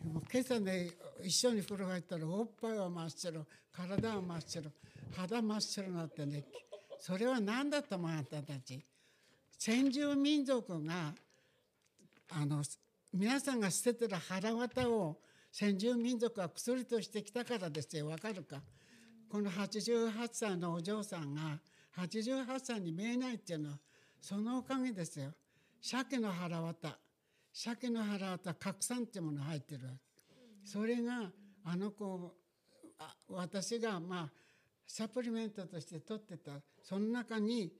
もう今朝ね一緒に風呂入ったらおっぱいは真っ白体は真っ白肌真っ白になってねそれは何だと思うあんたたち。先住民族があの皆さんが捨ててる腹綿を先住民族は薬としてきたからですよ。わかるか？この88歳のお嬢さんが88歳に見えないっていうのはそのおかげですよ。鮭の腹綿鮭の腹綿核酸っていうもの入ってるわけ。それがあの子私がまあサプリメントとして取ってたその中に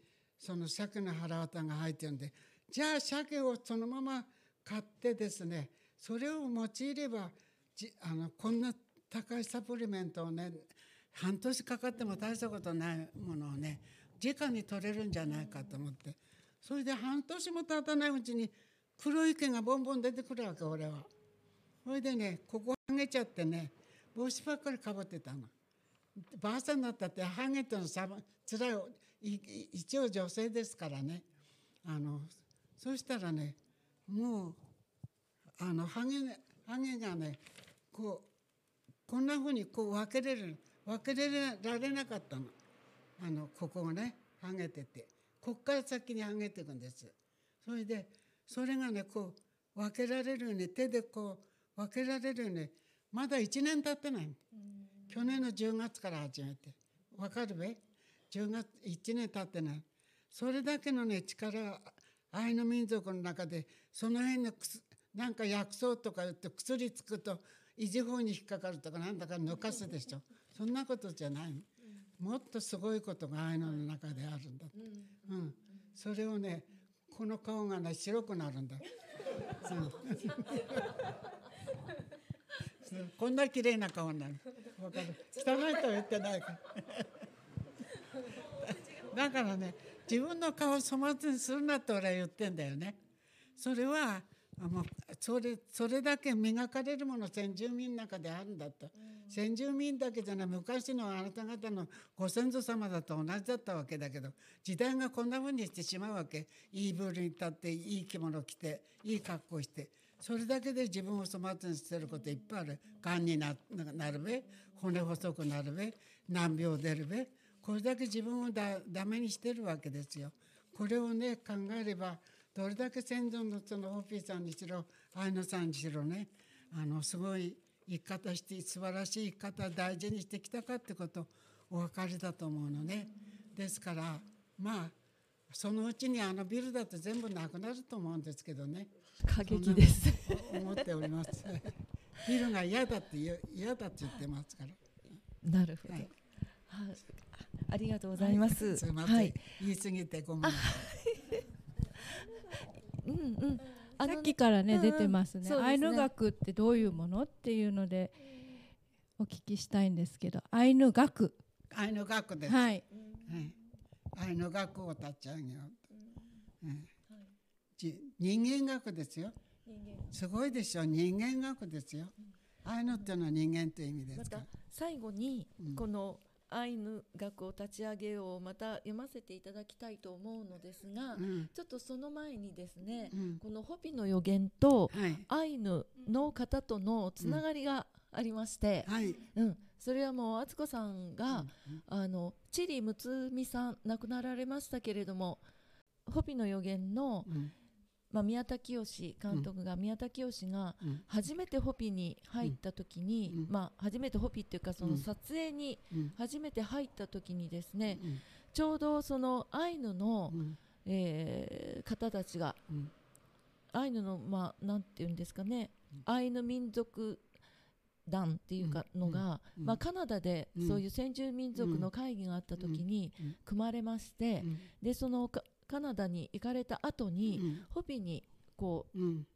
その鮭の腹綿が入ってるんでじゃあ鮭をそのまま買ってですねそれを用いればあのこんな高いサプリメントをね半年かかっても大したことないものをね直に取れるんじゃないかと思ってそれで半年も経たないうちに黒い毛がボンボン出てくるわけ俺は。それでねここはげちゃってね帽子ばっかりかぶってたの。ばあさんになったってハゲてのさつらい一応女性ですからね。あのそしたらねもうあのハゲハゲがねこうこんなふうにこう分けれる分けられなかったの。あのここがねハゲてて。こっから先にハゲていくんです。それでそれがねこう分けられるように手でこう分けられるようにまだ1年経ってない、去年の10月から始めて。分かるべ？10月1年経ってないそれだけのね力アイヌ民族の中でその辺のなんか薬草とか言って薬つくと維持法に引っかかるとかなんだか抜かすでしょ。そんなことじゃないもっとすごいことがアイヌの中であるんだ。うん、それをねこの顔がね白くなるんだ、こんな綺麗な顔になる。わかる。汚いとは言ってないから。だからね自分の顔を粗末にするなって俺は言ってんだよね。それはもうそれそれだけ磨かれるもの先住民の中であるんだと、うん、先住民だけじゃない昔のあなた方のご先祖様だと同じだったわけだけど時代がこんなふうにしてしまうわけ。いいブルに立っていい着物着ていい格好して。それだけで自分を粗末にしてることいっぱいある。がんにななるべ？骨細くなるべ？難病出るべ？これだけ自分をだダメにしてるわけですよ。これをね考えればどれだけ先祖のそのホッピーさんにしろ愛野さんにしろねあのすごい生き方して素晴らしい生き方を大事にしてきたかってことお分かりだと思うのね。ですからまあそのうちにあのビルだと全部なくなると思うんですけどね過激です。思っております。ビルが嫌だって嫌だって言ってますから。なるほど。ははいい、ありがとうございます。はい。言い過ぎてごめん。うんうん。さっきからね、出てますねアイヌ学ってどういうものっていうのでお聞きしたいんですけどアイヌ学愛の学です。はいはい愛の学を立ち上げようと。うんじ人間学ですよ。すごいでしょ。人間学ですよ。愛のっていうのは人間という意味でます。最後にうんアイヌ学を立ち上げようをまた読ませていただきたいと思うのですが、うん。ちょっとその前にですね、うん。このホピの予言とはい。アイヌの方とのつながりがありまして、はい。うん、それはもう敦子さんが、うん。あのチリムツミさん亡くなられましたけれどもホピの予言の、うんまあ、宮田清監督が、宮田清がうん。初めてホピに入った時に、うん。まあ、初めてホピっていうかその撮影にうん。初めて入った時にですね、うん。ちょうどそのアイヌの、うん。えー方たちがうん。アイヌのまあなんていうんですかね、アイヌ民族団っていうかのが、うん。まあ、カナダでうん。そういう先住民族の会議があった時にうん。組まれまして、うん。でそのカカナダに行かれた後に、うん。ホピにこうん。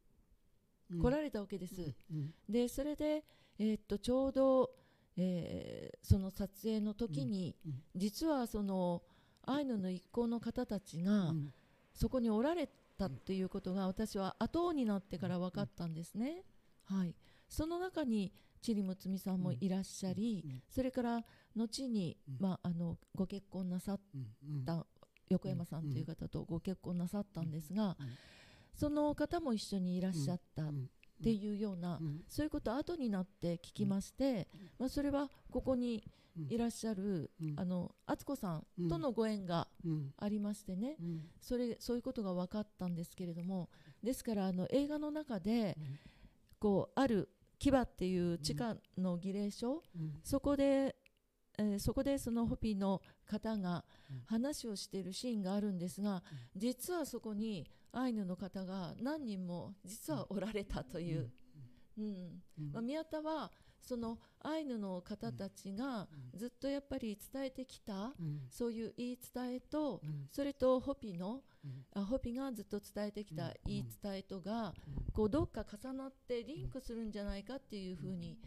う来られたわけです。うん。でそれで、えーっとちょうど、えーその撮影の時に、実はそのアイヌの一行の方たちが、うん。そこにおられたっていうことが私は後になってから分かったんですね。はい、その中にチリムツミさんもいらっしゃり、うん。それから後に、うん。まあ、あのご結婚なさった横山さんという方とご結婚なさったんですが、その方も一緒にいらっしゃったっうん。ていうような、うん。そういうこと後になって聞きまして、まあ、それはここにいらっしゃる、うん。あの敦子さんとのご縁がうん。ありましてね、うん。それそういうことが分かったんですけれどもですからあの映画の中で、うん。こうある牙っていう地下の儀礼所、うん。そこで、えーそこでそのホピの方がうん。話をしているシーンがあるんですが、実はそこにアイヌの方が何人も実はおられたという、うん。うん。まあ、宮田はそのアイヌの方たちがずっとやっぱり伝えてきたうん。そういう言い伝えと、うん。それとホピの、ホピがずっと伝えてきたうん。言い伝えとが、こうどっか重なってリンクするんじゃないかっていうふうに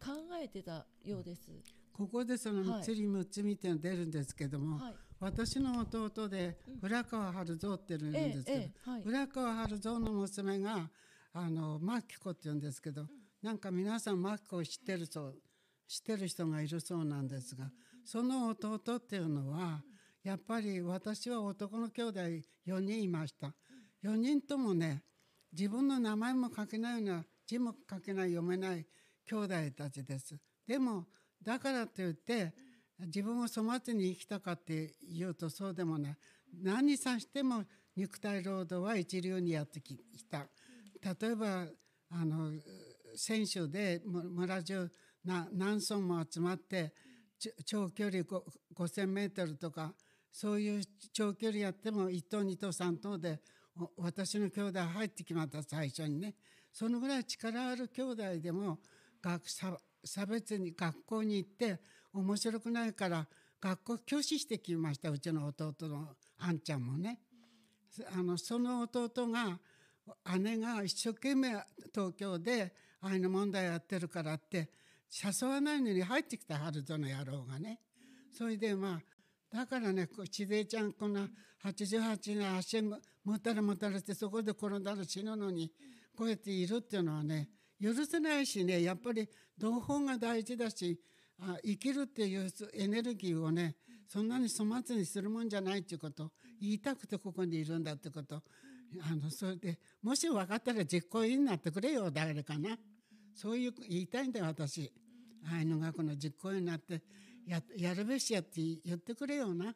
考えてたようです。ここでそのはい。釣りむつみっていうの出るんですけども、はい、私の弟で浦川春蔵っていうんですけど、ええはい、浦川春蔵の娘があのマキコって言うんですけど、なんか皆さんマキコを知ってるそう知ってる人がいるそうなんですがその弟っていうのはやっぱり私は男の兄弟4人いました。4人ともね自分の名前も書けないような字も書けない読めない兄弟たちです。でもだからといって自分を粗末に生きたかって言うとそうでもない。何にさしても肉体労働は一流にやってきた。例えばあの選手で村中何村も集まって長距離5,000メートルとかそういう長距離やっても1等2等3等で私の兄弟入ってきました最初にね。そのぐらい力ある兄弟でも学差差別に学校に行って面白くないから学校拒否してきましたうちの弟のあんちゃんもね。あのその弟が姉が一生懸命東京で愛の問題やってるからって誘わないのに入ってきた春人の野郎がねそれでまあだからねこう千勢ちゃんこんな88年足もたれもたれてそこで転んだら死ぬのにこうやっているっていうのはね許せないしねやっぱり同胞が大事だしあ生きるっていうエネルギーをねそんなに粗末にするもんじゃないっていうこと言いたくてここにいるんだってことあのそれでもし分かったら実行委員になってくれよ誰かなそういう言いたいんだよ私愛の学の実行委員になってややるべしやって言ってくれよな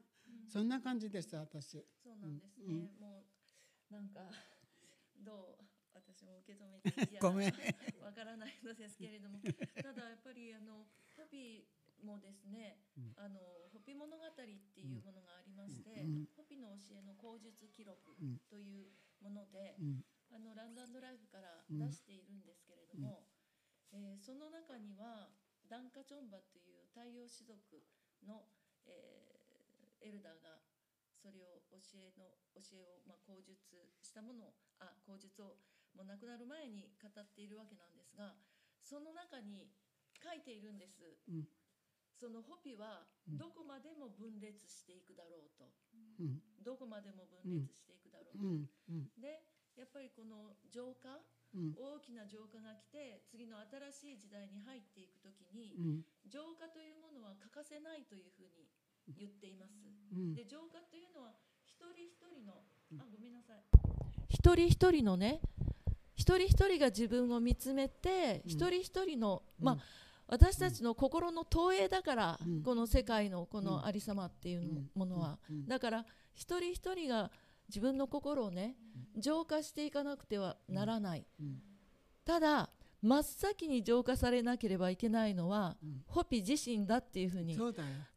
そんな感じです私。そうなんですうんね。もうなんか受け止めていいやごめん。わからないのですけれども、ただやっぱりあのホピもですね、うん。あのホピ物語っていうものがありまして、うん。ホピの教えの口述記録うん。というもので、うん。あのランドライフから出しているんですけれども、えーその中にはダンカチョンバという太陽士族の、えーエルダーがそれを教えの教えを、まあ、口述したものをあ口述をもう亡くなる前に語っているわけなんですがその中に書いているんです、うん。そのホピはどこまでも分裂していくだろうと、うん。どこまでも分裂していくだろうと、うん。うん。でやっぱりこの浄化うん。大きな浄化が来て次の新しい時代に入っていく時にうん。浄化というものは欠かせないというふうに言っています。うん。で浄化というのは一人一人のあごめんなさい。一人一人のね一人一人が自分を見つめて、うん。一人一人の、うん。まあ私たちの心の投影だから、うん。この世界のこうん。のありさまっていうのものは、うん。だから一人一人が自分の心をね浄化していかなくてはならない、うん。ただ真っ先に浄化されなければいけないのは、うん。ホピ自身だっていうふうに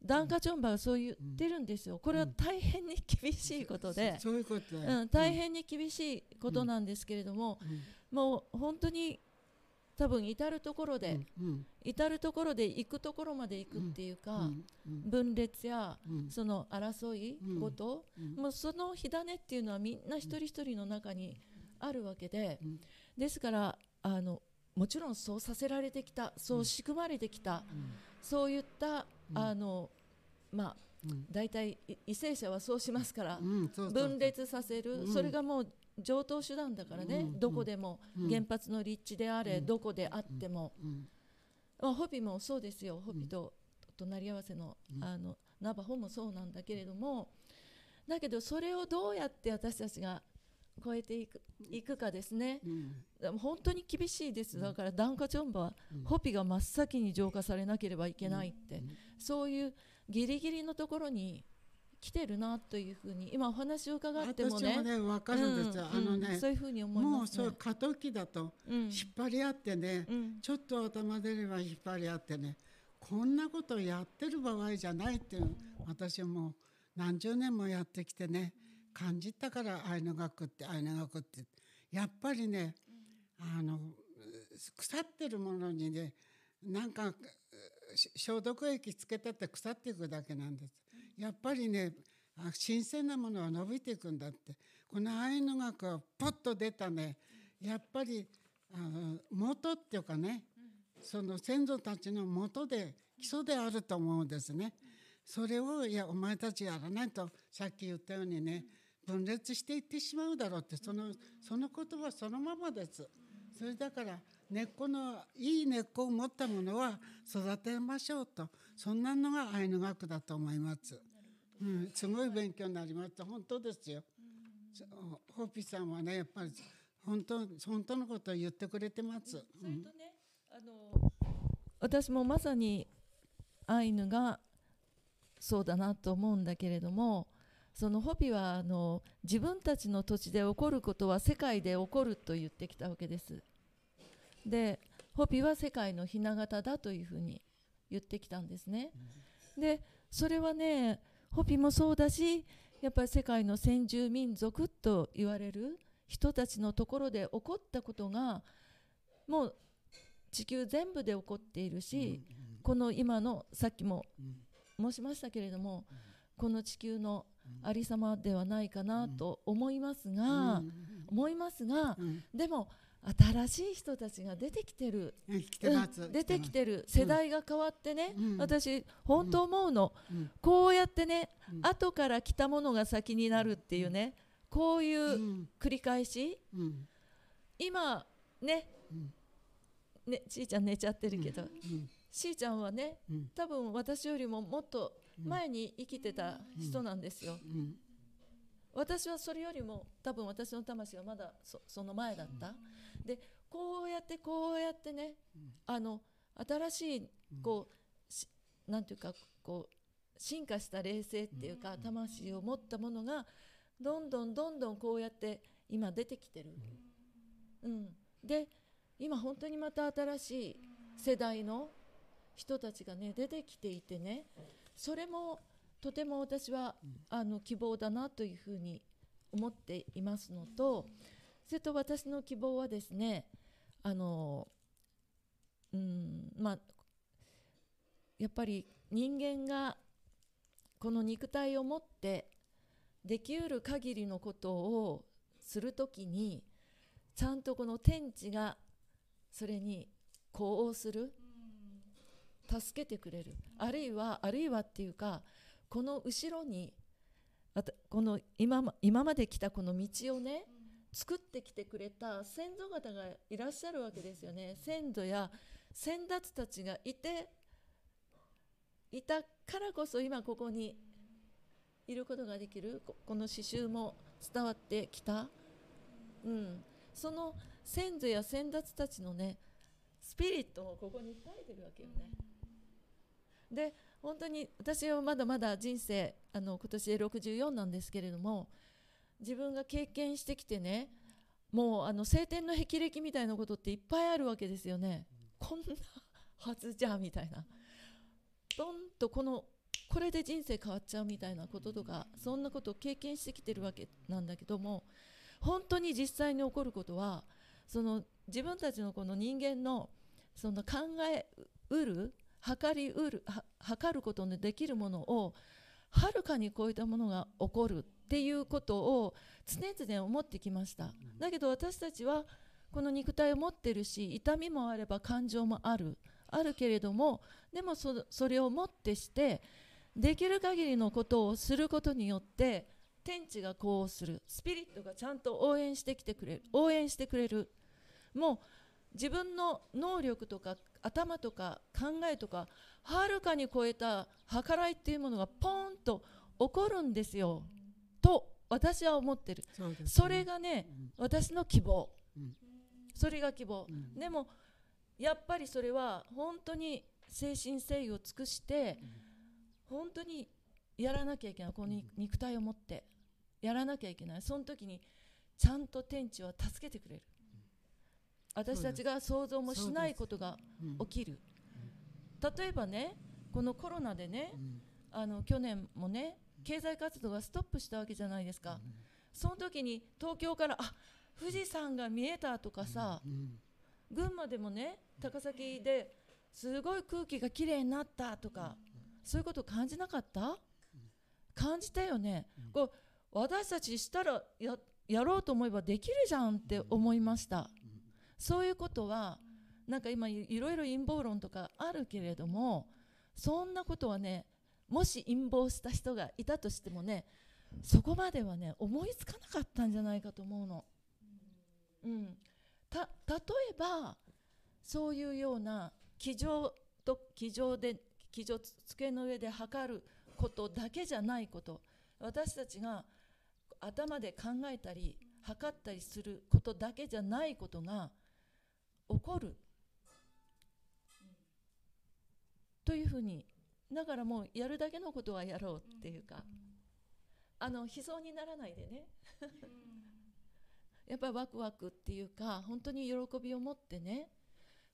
ダンカチョンバはそう言ってるんですよ。これは大変に厳しいことで、そういうん、大変に厳しいことなんですけれども、うん。もう本当に多分至る所で、うん。至る所で行くところまで行くっていうか、うん。うん。分裂やうん。その争い事、うん。もうその火種っていうのはみんな一人一人の中にあるわけで、うん。ですからあのもちろんそうさせられてきたそう仕組まれてきた、そういった、うん。あのまあうん。大体い為政者はそうしますから、分裂させる、うん。それがもう上等手段だからね、うん。どこでも、うん。原発の立地であれ、うん。どこであっても、うん。まあ、ホビもそうですよ。ホビと隣り合わせの,、うん。あのナバホもそうなんだけれどもだけどそれをどうやって私たちが超えていくいくかですね。うん。でも本当に厳しいです。だからダンカチョンバは、うん。ホピが真っ先に浄化されなければいけないって、うん。そういうギリギリのところに来てるなというふうに今お話を伺ってもね。私もね分かるんですよ、うん。あのねうん。そういうふうに思いもうますね。そう過渡期だとうん。引っ張り合ってね、うん。ちょっと頭出れば引っ張り合ってねこんなことやってる場合じゃないっていう私もう何十年もやってきてね感じたからアイヌ学ってアイヌ学ってやっぱりねあの腐ってるものにねなんか消毒液つけたって腐っていくだけなんです。やっぱりね新鮮なものは伸びていくんだってこのアイヌ学はポッと出たねやっぱりあの元っていうかねその先祖たちの元で基礎であると思うんですね。それをいやお前たちやらないとさっき言ったようにね分裂していってしまうだろうってそのその言葉そのままです。それだから根っこのいい根っこを持ったものは育てましょうとそんなのがアイヌ学だと思います。うん、すごい勉強になりました本当ですよ。そうホピさんはねやっぱり本当本当のことを言ってくれてます。それとね、あの私もまさにアイヌがそうだなと思うんだけれどもそのホビはあの自分たちの土地で起こることは世界で起こると言ってきたわけです。でホビは世界の雛形だというふうに言ってきたんですね。でそれはねホピもそうだしやっぱり世界の先住民族と言われる人たちのところで起こったことがもう地球全部で起こっているし、この今のさっきも申しましたけれども、この地球のありさまではないかなと思いますが、思いますが、うん。でも新しい人たちが出てきてる、うん出てきてる。世代が変わってね、うん。私本当思うの、うん。こうやってね、うん。後から来たものが先になるっていうねこういううん。繰り返し、うん。今ね、うん。ねちーちゃん寝ちゃってるけど、うん。しーちゃんはねうん。多分私よりももっと前に生きてた人なんですよ、うん。私はそれよりも多分私の魂はまだそその前だった、でこうやってこうやってね、あの新しいこう、しなんていうかこう進化した霊性っていうか、魂を持ったものがどんどんどんどんこうやって今出てきてる、うん、で今本当にまた新しい世代の人たちがね出てきていてねそれもとても私は、あの希望だなというふうに思っていますのとそれと私の希望はですねあのうんまあやっぱり人間がこの肉体を持ってできうる限りのことをするときにちゃんとこの天地がそれに呼応する助けてくれる。あるいはあるいはっていうかこの後ろにあたこの今ま今まで来たこの道をね作ってきてくれた先祖方がいらっしゃるわけですよね。先祖や先達たちがいていたからこそ今ここにいることができる。この刺繍も伝わってきた、うん、その先祖や先達たちのねスピリットをここに書いてるわけよね。で本当に私はまだまだ人生あの今年で64なんですけれども自分が経験してきてねもうあの晴天の霹靂みたいなことっていっぱいあるわけですよね。こんなはずじゃみたいな。ドンとこのこれで人生変わっちゃうみたいなこととかそんなことを経験してきてるわけなんだけども本当に実際に起こることはその自分たちのこの人間のその考えうる測りうる測ることのできるものをはるかに超えたものが起こるっていうことを常々思ってきました。だけど私たちはこの肉体を持ってるし痛みもあれば感情もある。あるけれどもでもそれをもってしてできる限りのことをすることによって天地がこうする。スピリットがちゃんと応援してきてくれる応援してくれる。もう自分の能力とか頭とか考えとかはるかに超えた計らいっていうものがポーンと起こるんですよ。と私は思ってる。そね。それがね私の希望。うん。それが希望。うん。でもやっぱりそれは本当に誠心誠意を尽くして本当にやらなきゃいけない。この肉肉体を持って。やらなきゃいけない。その時にちゃんと天地は助けてくれる私たちが想像もしないことがうん起きる。例えばねこのコロナでねうん。あの去年もね経済活動がストップしたわけじゃないですか。その時に東京からあ富士山が見えたとかさうん。群馬でもね高崎ですごい空気がきれいになったとかそういうこと感じなかった？感じたよね、こう私たちしたらややろうと思えばできるじゃんって思いました、そういうことはなんか今いろいろ陰謀論とかあるけれどもそんなことはねもし陰謀した人がいたとしてもねそこまではね思いつかなかったんじゃないかと思うの。うん、た例えばそういうような机上と机上で机上机の上で測ることだけじゃないこと私たちが頭で考えたり測ったりすることだけじゃないことが起こる、というふうにだからもうやるだけのことはやろうっていうか、あの悲壮にならないでね。やっぱりワクワクっていうか本当に喜びを持ってね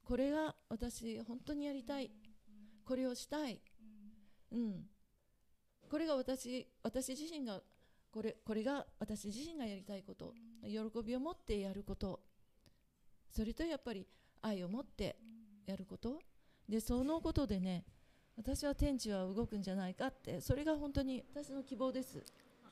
これが私本当にやりたい。これをしたい、うん、これが私私自身がこれこれが私自身がやりたいこと。喜びを持ってやること。それとやっぱり愛を持ってやること。でそのことでね私は天地は動くんじゃないかってそれが本当に私の希望です。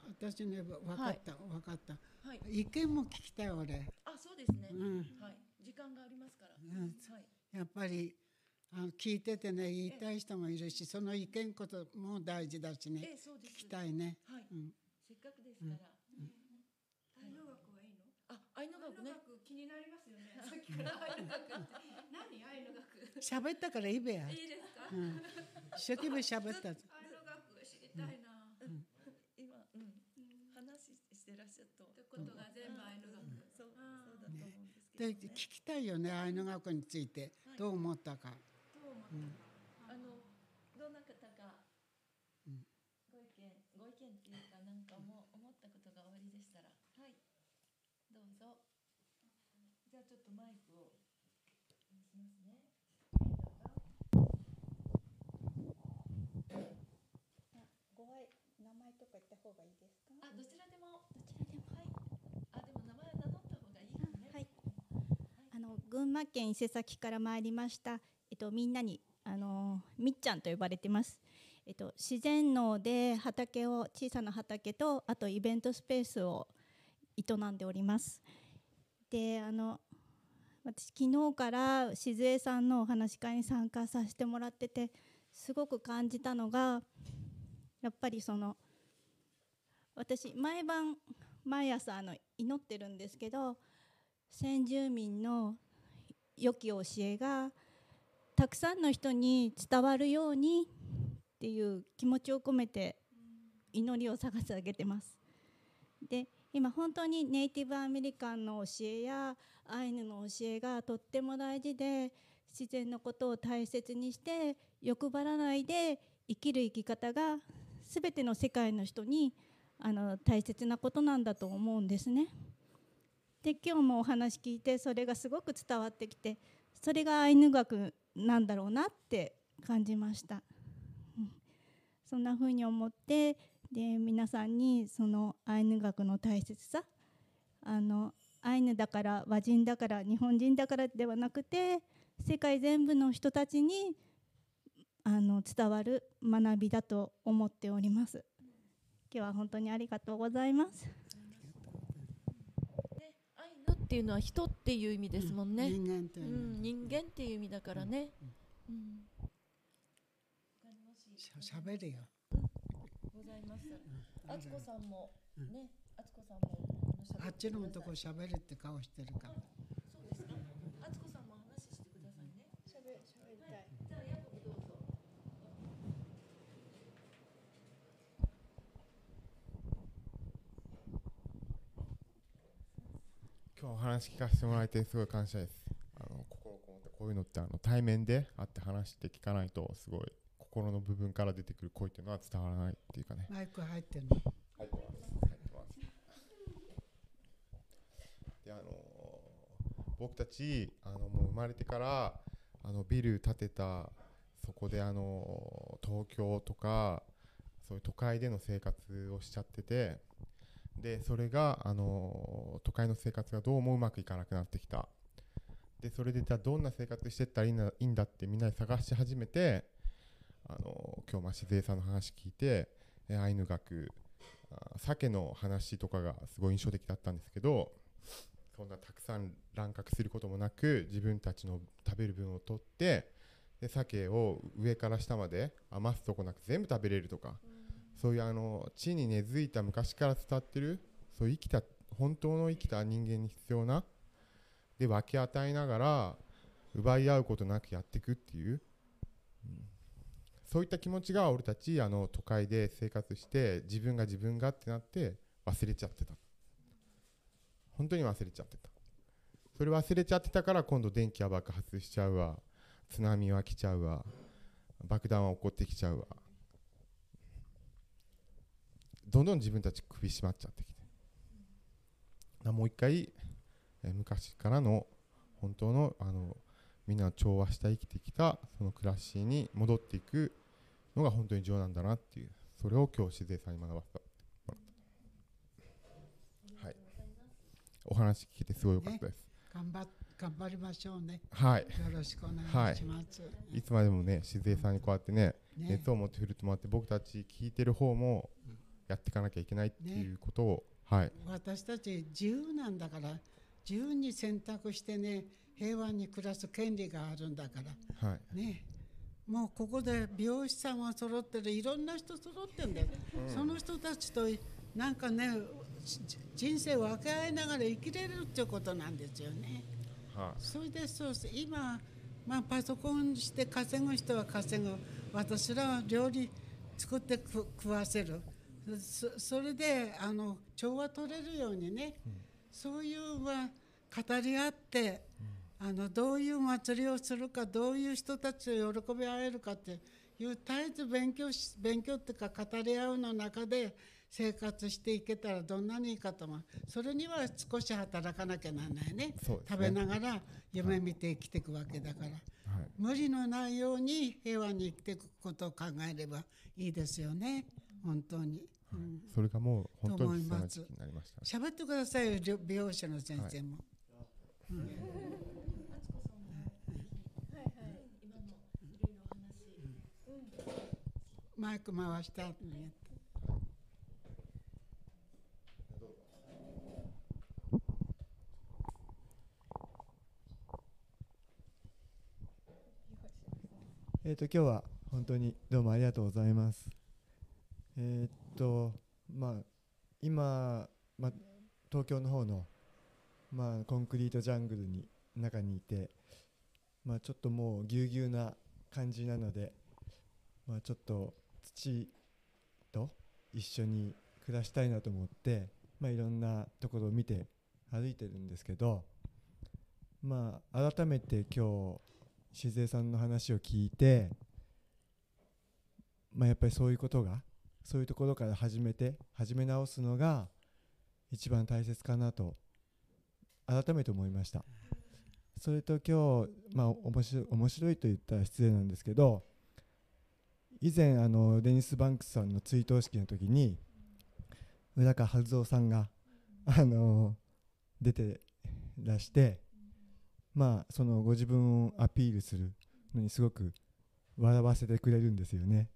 私ねわ分かった分かった。はい、意見も聞きたい俺。あそうですね、うん。はい、時間がありますから、うん。はい、やっぱりあの聞いててね言いたい人もいるしその意見ことも大事だしね。ええそうです。聞きたいね。はい、うん。せっかくですから、愛の学はいいの？あ愛の学ね気になりますよね。さっきから愛の学って。何愛の学？喋ったからいいべや、いいですか？うん、一生懸命喋った。愛の学知りたいな。今、うん、話してらっしゃるとってことが全部愛の学。そうそうだと思うんですけでど、ね。聞きたいよね愛の学について。どう思ったか、どう思うん。あのどんな方か、うんご意見ご意見っていうかなんかも思ったことがおありちょっとマイクをしますね。ご愛名前とか言った方がいいですか？あ、どちらでも。どちらでもはい。あ、でも名前名乗った方がいいかもね。はいあの群馬県伊勢崎から参りました、えっと、みんなにあのみっちゃんと呼ばれてます、えっと、自然農で畑を小さな畑とあとイベントスペースを営んでおりますであの私昨日から静江さんのお話し会に参加させてもらっててすごく感じたのがやっぱりその私毎晩毎朝あの祈ってるんですけど先住民の良き教えがたくさんの人に伝わるようにっていう気持ちを込めて祈りを探し上げてます。で今本当にネイティブアメリカンの教えやアイヌの教えがとっても大事で自然のことを大切にして欲張らないで生きる生き方が全ての世界の人にあの大切なことなんだと思うんですね。で今日もお話聞いてそれがすごく伝わってきてそれがアイヌ学なんだろうなって感じました、うん。そんな風に思ってで皆さんにそのアイヌ学の大切さあのアイヌだから和人だから日本人だからではなくて世界全部の人たちにあの伝わる学びだと思っております。日は本当にありがとうございますね、アイヌっていうのは人っていう意味ですもんね。人間とういうのはん、人間っていう意味だからね。うん。しゃしゃべるよ。ございます。あつこさんもうんね、あつこさんもあっちのとこしゃべるって顔してるから。そうですか。あつこさんも話してくださいね。しゃべりたいじゃあヤコブどうぞ。今日お話聞かせてもらえてすごい感謝です。あの心こもってこういうのってあの対面で会って話して聞かないとすごい心の部分から出てくる声っていうのは伝わらないっていうかね。マイク入ってるの。入ってます。入ってます。であの僕たちあのもう生まれてからあのビル建てたそこであの東京とかそういう都会での生活をしちゃっててでそれがあの都会の生活がどうもうまくいかなくなってきた。でそれでじゃあどんな生活してったらいいんだいいんだってみんなで探し始めてあの今日静江さんの話聞いてアイヌ学あ鮭の話とかがすごい印象的だったんですけどそんなたくさん乱獲することもなく自分たちの食べる分を取ってで鮭を上から下まで余すとこなく全部食べれるとか、そういうあの地に根付いた昔から伝わってるそういう生きた本当の生きた人間に必要なで分け与えながら奪い合うことなくやっていくっていう、うんそういった気持ちが俺たちあの都会で生活して自分が自分がってなって忘れちゃってた。本当に忘れちゃってた。それ忘れちゃってたから今度電気は爆発しちゃうわ。津波は来ちゃうわ。爆弾は起こってきちゃうわ。どんどん自分たち首絞まっちゃってきて。なもう一回えー昔からの本当のあのみんなの調和した生きてきたその暮らしに戻っていくのが本当に重要なんだなっていうそれを今日静江さんに学ばせてもらった。はい。お話聞けてすごい良かったです、頑張っ頑張りましょうね。はい。よろしくお願いします。いつまでもね静江さんにこうやってねね。熱を持って振るってもらって僕たち聞いてる方もやっていかなきゃいけないっていうことを、はい。私たち自由なんだから自由に選択してね平和に暮らす権利があるんだから。はい。ね。もうここで美容師さんは揃ってる。いろんな人揃ってるんだよ、その人たちとなんかねじ人生を分け合いながら生きれるっていうことなんですよね。はい。それでそう今、まあ、パソコンして稼ぐ人は稼ぐ。私らは料理作ってく食わせるそそれであの調和取れるようにね、そういうは語り合って、あのどういう祭りをするかどういう人たちを喜び合えるかっていう絶えず勉強し勉強っていうか語り合うの中で生活していけたらどんなにいいかと思う。それには少し働かなきゃならないね。ね。食べながら夢見て生きていくわけだから、はい。無理のないように平和に生きていくことを考えればいいですよね。本当に。うんそれがもう本当に必要ますな時期になりましたね。喋ってくださいよ美容師の先生も。うんマイク回した後にえっ、と今日は本当にどうもありがとうございます。えっ、とまあ今まあ東京の方のまあコンクリートジャングルに中にいてまあちょっともうぎゅうぎゅうな感じなのでまあちょっと土と一緒に暮らしたいなと思ってまあいろんなところを見て歩いてるんですけどまあ改めて今日静江さんの話を聞いて、まあ、やっぱりそういうことがそういうところから始めて始め直すのが一番大切かなと改めて思いましたそれと今日、まあ、面白い面白いと言ったら失礼なんですけど以前あのデニス・バンクスさんの追悼式の時に浦川春蔵さんがあの出てらしてまあそのご自分をアピールするのにすごく笑わせてくれるんですよね。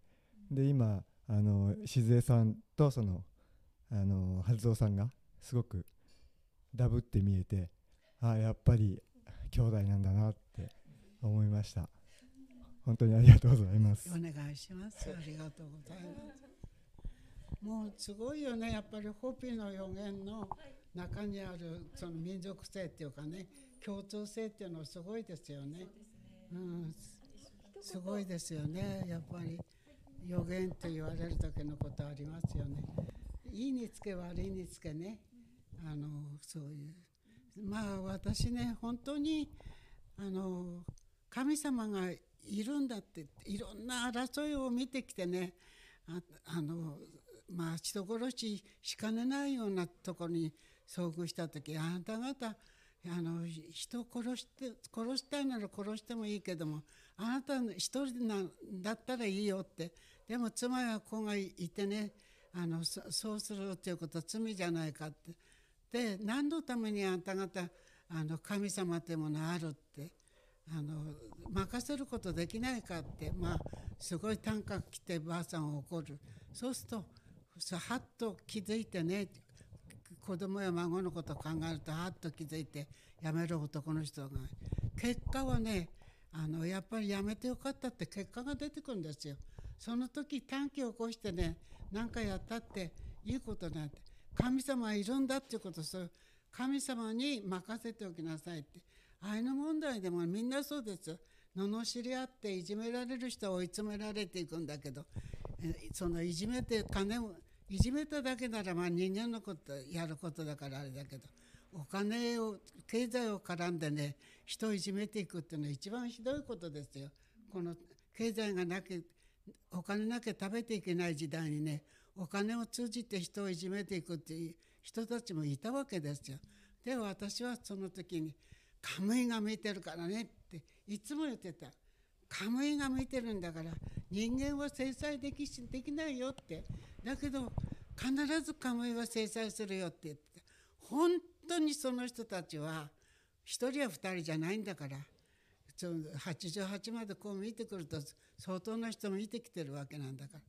で今あの静江さんとそのあの春蔵さんがすごくダブって見えてああやっぱり兄弟なんだなって思いました。本当にありがとうございます。お願いします。ありがとうございます。もうすごいよね、やっぱりホピの予言の中にあるその民族性っていうかね、共通性っていうのはすごいですよね。うん、すすごいですよね、やっぱり予言と言われる時のことありますよね。いいにつけ悪いにつけね、あのそういう。まあ私ね、本当にあの神様がいるんだっていろんな争いを見てきてねああのまあ人殺ししかねないようなところに遭遇した時あなた方あの人を殺して殺したいなら殺してもいいけどもあなた一人なんだったらいいよって。でも妻や子がいてねあのそうするということは罪じゃないかって。で何のためにあなた方あの神様というものあるって。あの任せることできないかって。まあすごい短歌来てばあさんを怒る。そうするとはっと気づいてね子供や孫のことを考えるとはっと気づいてやめる男の人が。結果はねあのやっぱりやめてよかったって結果が出てくるんですよ。その時短期を起こしてね何かやったっていいことなんて神様はいるんだっていうことそう神様に任せておきなさいって。アイヌ問題でもみんなそうです罵り合っていじめられる人は追い詰められていくんだけどそのいじめて金をいじめただけならまあ人間のことやることだからあれだけどお金を経済を絡んでね人をいじめていくっていうのは一番ひどいことですよ。この経済がなきお金なきゃ食べていけない時代にねお金を通じて人をいじめていくっていう人たちもいたわけですよ。で私はその時に「カムイが見てるからね」っていつも言ってた。カムイが見てるんだから人間は制裁できしできないよって。だけど必ずカムイは制裁するよって言って本当にその人たちは一人や二人じゃないんだから。その88までこう見てくると相当な人も見てきてるわけなんだから。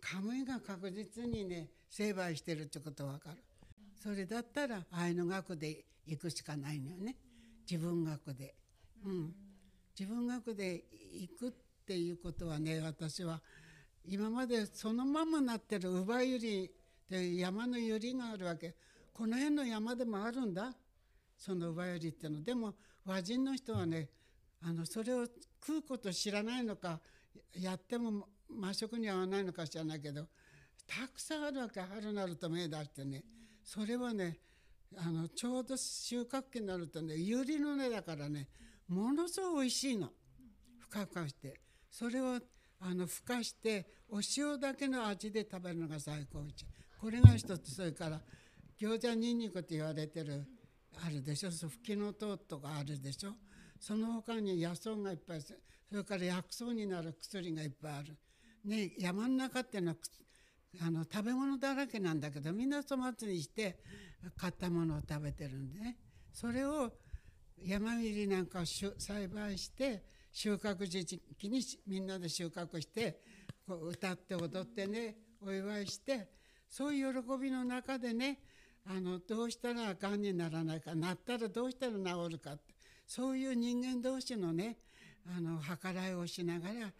カムイが確実にね成敗してるってことわかる。それだったらアイヌ学で行くしかないのよね。自分学で。うん。自分学で行くっていうことはね私は今までそのままなってる乳母ゆりで山のゆりがあるわけ。この辺の山でもあるんだ。その乳母ゆりっての。でも和人の人はねあのそれを食うこと知らないのかやっても魔食に合わないのか知らないけどたくさんあるわけ。春になると芽出してね。それはねあのちょうど収穫期になるとねゆりの根だからねものすごい美味しいの。ふかふかして。それをあのふかしてお塩だけの味で食べるのが最高一これが一つ。それから餃子ニンニクって言われてるあるでしょ。そう吹きのとうとかあるでしょ。その他に野草がいっぱいそれから薬草になる薬がいっぱいある。ね山の中っていうのはあの食べ物だらけなんだけどみんな粗末にして買ったものを食べてるんでね。それを山ミりなんかを栽培して収穫時期にみんなで収穫して歌って踊ってねお祝いしてそういう喜びの中でねあのどうしたらがんにならないかなったらどうしたら治るかってそういう人間同士のねあの計らいをしながら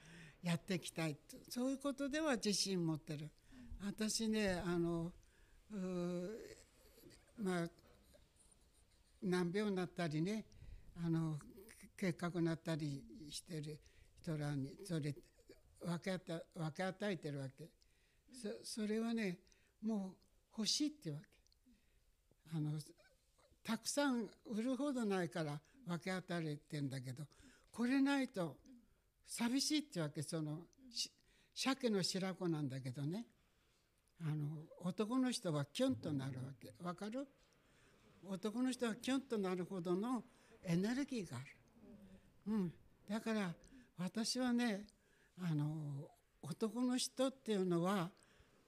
やっていきたいそういうことでは自信持ってる。私ねあのうまあ難病になったりねあの結核になったりしてる人らにそれ分け与え分け与えてるわけ。そそれはねもう欲しいってわけ。あのたくさん売るほどないから分け与えてんだけどこれないと寂しいってわけ。その鮭の白子なんだけどね。あの男の人はキュンとなるわけ。わかる？男の人はキュンとなるほどのエネルギーがある、うん、だから私はねあの男の人っていうのは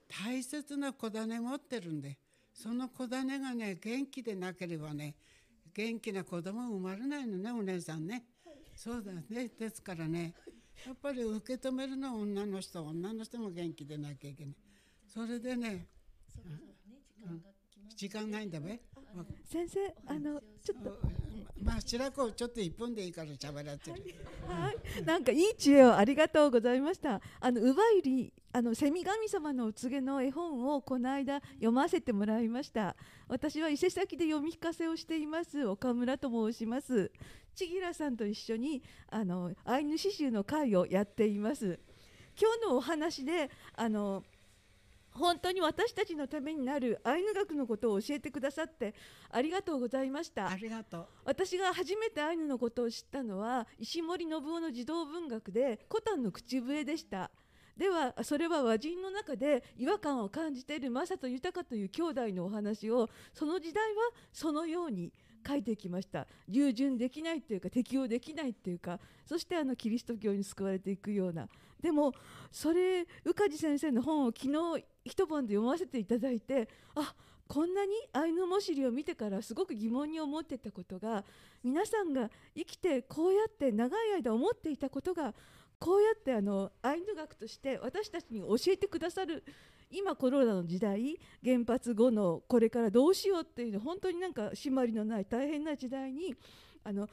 大切な子種持ってるんでその子種がね元気でなければね元気な子供生まれないのねお姉さんね。そうだね。ですからねやっぱり受け止めるのは女の人女の人も元気でなきゃいけない。それでね時間ないんだべ。先生あのちょっとまあ白子ちょっと1分でいいから喋らせるはい。なんかいい知恵をありがとうございました。あの乳母入りあのセミ神様のお告げの絵本をこの間読ませてもらいました。私は伊勢崎で読み聞かせをしています岡村と申します。千吉さんと一緒にあのアイヌ刺繍の会をやっています。今日のお話であの本当に私たちのためになるアイヌ学のことを教えてくださってありがとうございました。ありがとう。私が初めてアイヌのことを知ったのは石森信夫の児童文学で「コタンの口笛」でした。ではそれは和人の中で違和感を感じているマサと豊という兄弟のお話をその時代はそのように書いてきました。従順できないっていうか適応できないっていうかそしてあのキリスト教に救われていくような。でもそれ宇梶先生の本を昨日一晩で読ませていただいてあこんなにアイヌ文字を見てからすごく疑問に思ってたことが皆さんが生きてこうやって長い間思っていたことがこうやってあのアイヌ学として私たちに教えてくださる今コロナの時代原発後のこれからどうしようっていう本当になんか締まりのない大変な時代にあの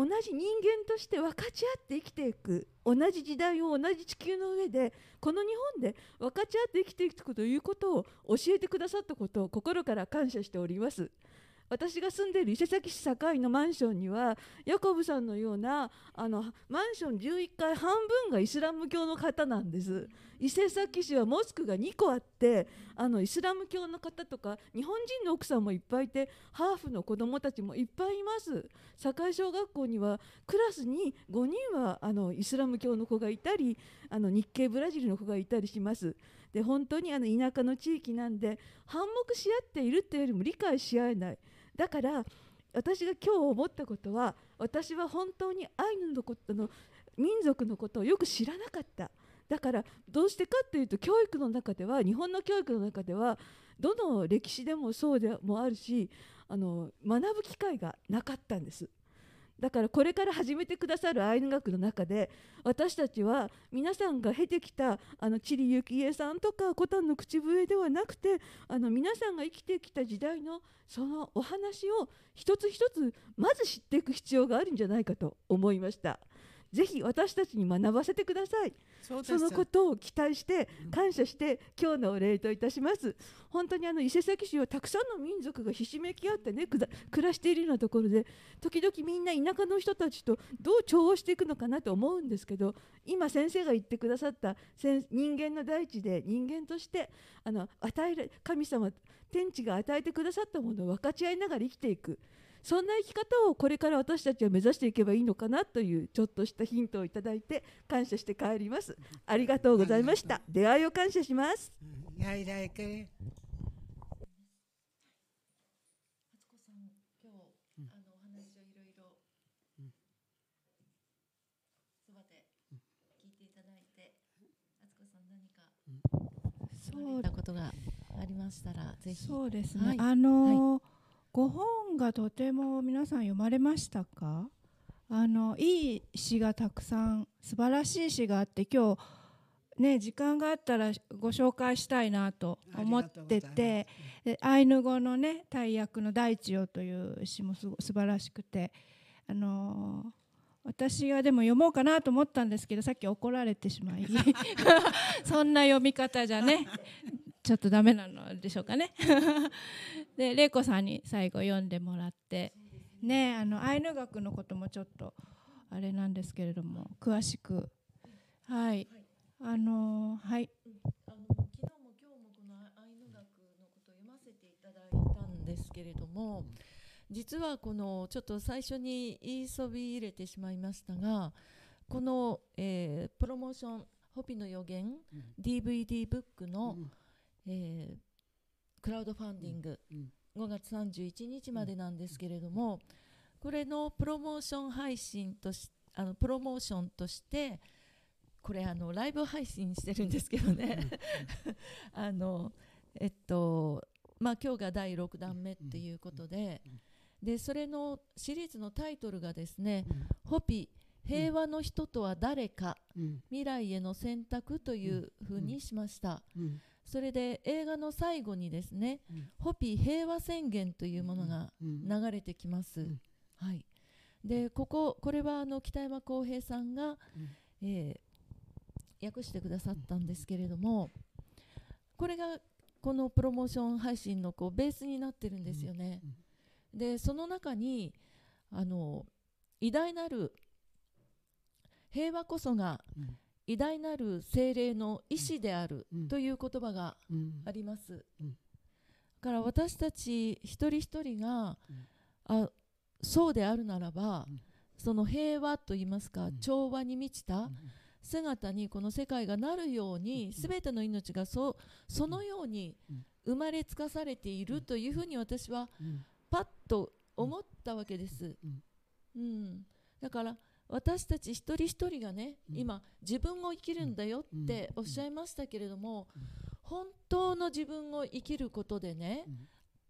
同じ人間として分かち合って生きていく同じ時代を同じ地球の上でこの日本で分かち合って生きていくということを教えてくださったことを心から感謝しております。私が住んでいる伊勢崎市堺のマンションにはヤコブさんのようなあのマンション11階半分がイスラム教の方なんです。伊勢崎市はモスクが2個あってあのイスラム教の方とか日本人の奥さんもいっぱいいてハーフの子供たちもいっぱいいます。堺小学校にはクラスに5人はあのイスラム教の子がいたりあの日系ブラジルの子がいたりします。で本当にあの田舎の地域なんで反目し合っているっていうよりも理解し合えない。だから私が今日思ったことは私は本当にアイヌのことの民族のことをよく知らなかった。だからどうしてかっていうと教育の中では日本の教育の中ではどの歴史でもそうでもあるしあの学ぶ機会がなかったんです。だからこれから始めてくださるアイヌ学の中で私たちは皆さんが経てきたあの地理幸恵さんとかコタンの口笛ではなくてあの皆さんが生きてきた時代のそのお話を一つ一つまず知っていく必要があるんじゃないかと思いました。ぜひ私たちに学ばせてください。そのことを期待して感謝して今日のお礼といたします。本当にあの伊勢崎市はたくさんの民族がひしめき合ってねくだ暮らしているようなところで時々みんな田舎の人たちとどう調和していくのかなと思うんですけど今先生が言ってくださった先人間の大地で人間としてあの与える神様天地が与えてくださったものを分かち合いながら生きていく。そんな生き方をこれから私たちは目指していけばいいのかなというちょっとしたヒントをいただいて感謝して帰ります。ありがとうございました。出会いを感謝します。うん Jij rijker. 敦子さん、今日、あのお話をいろいろ。そばで聞いていただいて、敦子さん何か。そうたことがありましたら、ぜひ。そうですね、はいあのーご本がとても皆さん読まれましたか？あのいい詩がたくさん素晴らしい詩があって今日ね時間があったらご紹介したいなと思っててでアイヌ語のね大役の「大地よ」という詩もすご素晴らしくてあのー私はでも読もうかなと思ったんですけどさっき怒られてしまい。そんな読み方じゃねちょっとダメなのでしょうかね。で玲子さんに最後読んでもらって。ねあのアイヌ学のこともちょっとあれなんですけれども詳しく。はい。あのはい。あの昨日も今日もこのアイヌ学のことを読ませていただいたんですけれども実はこのちょっと最初に言いそび入れてしまいましたがこの、えープロモーション「ホピの予言」DVD ブックの、えークラウドファンディング、うん5月31日までなんですけれども、これのプロモーション配信としあのプロモーションとしてこれあのライブ配信してるんですけどね、あのえっとまあ今日が第6弾目っていうことで、でそれのシリーズのタイトルがですね「ホピ平和の人とは誰かうん。未来への選択」というふうにしました。うんそれで映画の最後にですねうん「ホピ平和宣言」というものがうん。流れてきます。うん。はい、でこここれはあの北山浩平さんが、えー訳してくださったんですけれどもこれがこのプロモーション配信のこうベースになってるんですよね。でその中にあの偉大なる平和こそがうん偉大なる精霊の意志であるうん。という言葉がうん。あります。うん。だから私たち一人一人が、うん。あそうであるならば、うん。その平和といいますか、うん。調和に満ちたうん。姿にこの世界がなるように、すべての命がそうそのようにうん。生まれつかされているというふうに私はうん。パッと思ったわけです。うん。うん、だから私たち一人一人がね、うん。今自分を生きるんだよっておっしゃいましたけれども、本当の自分を生きることでね、うん。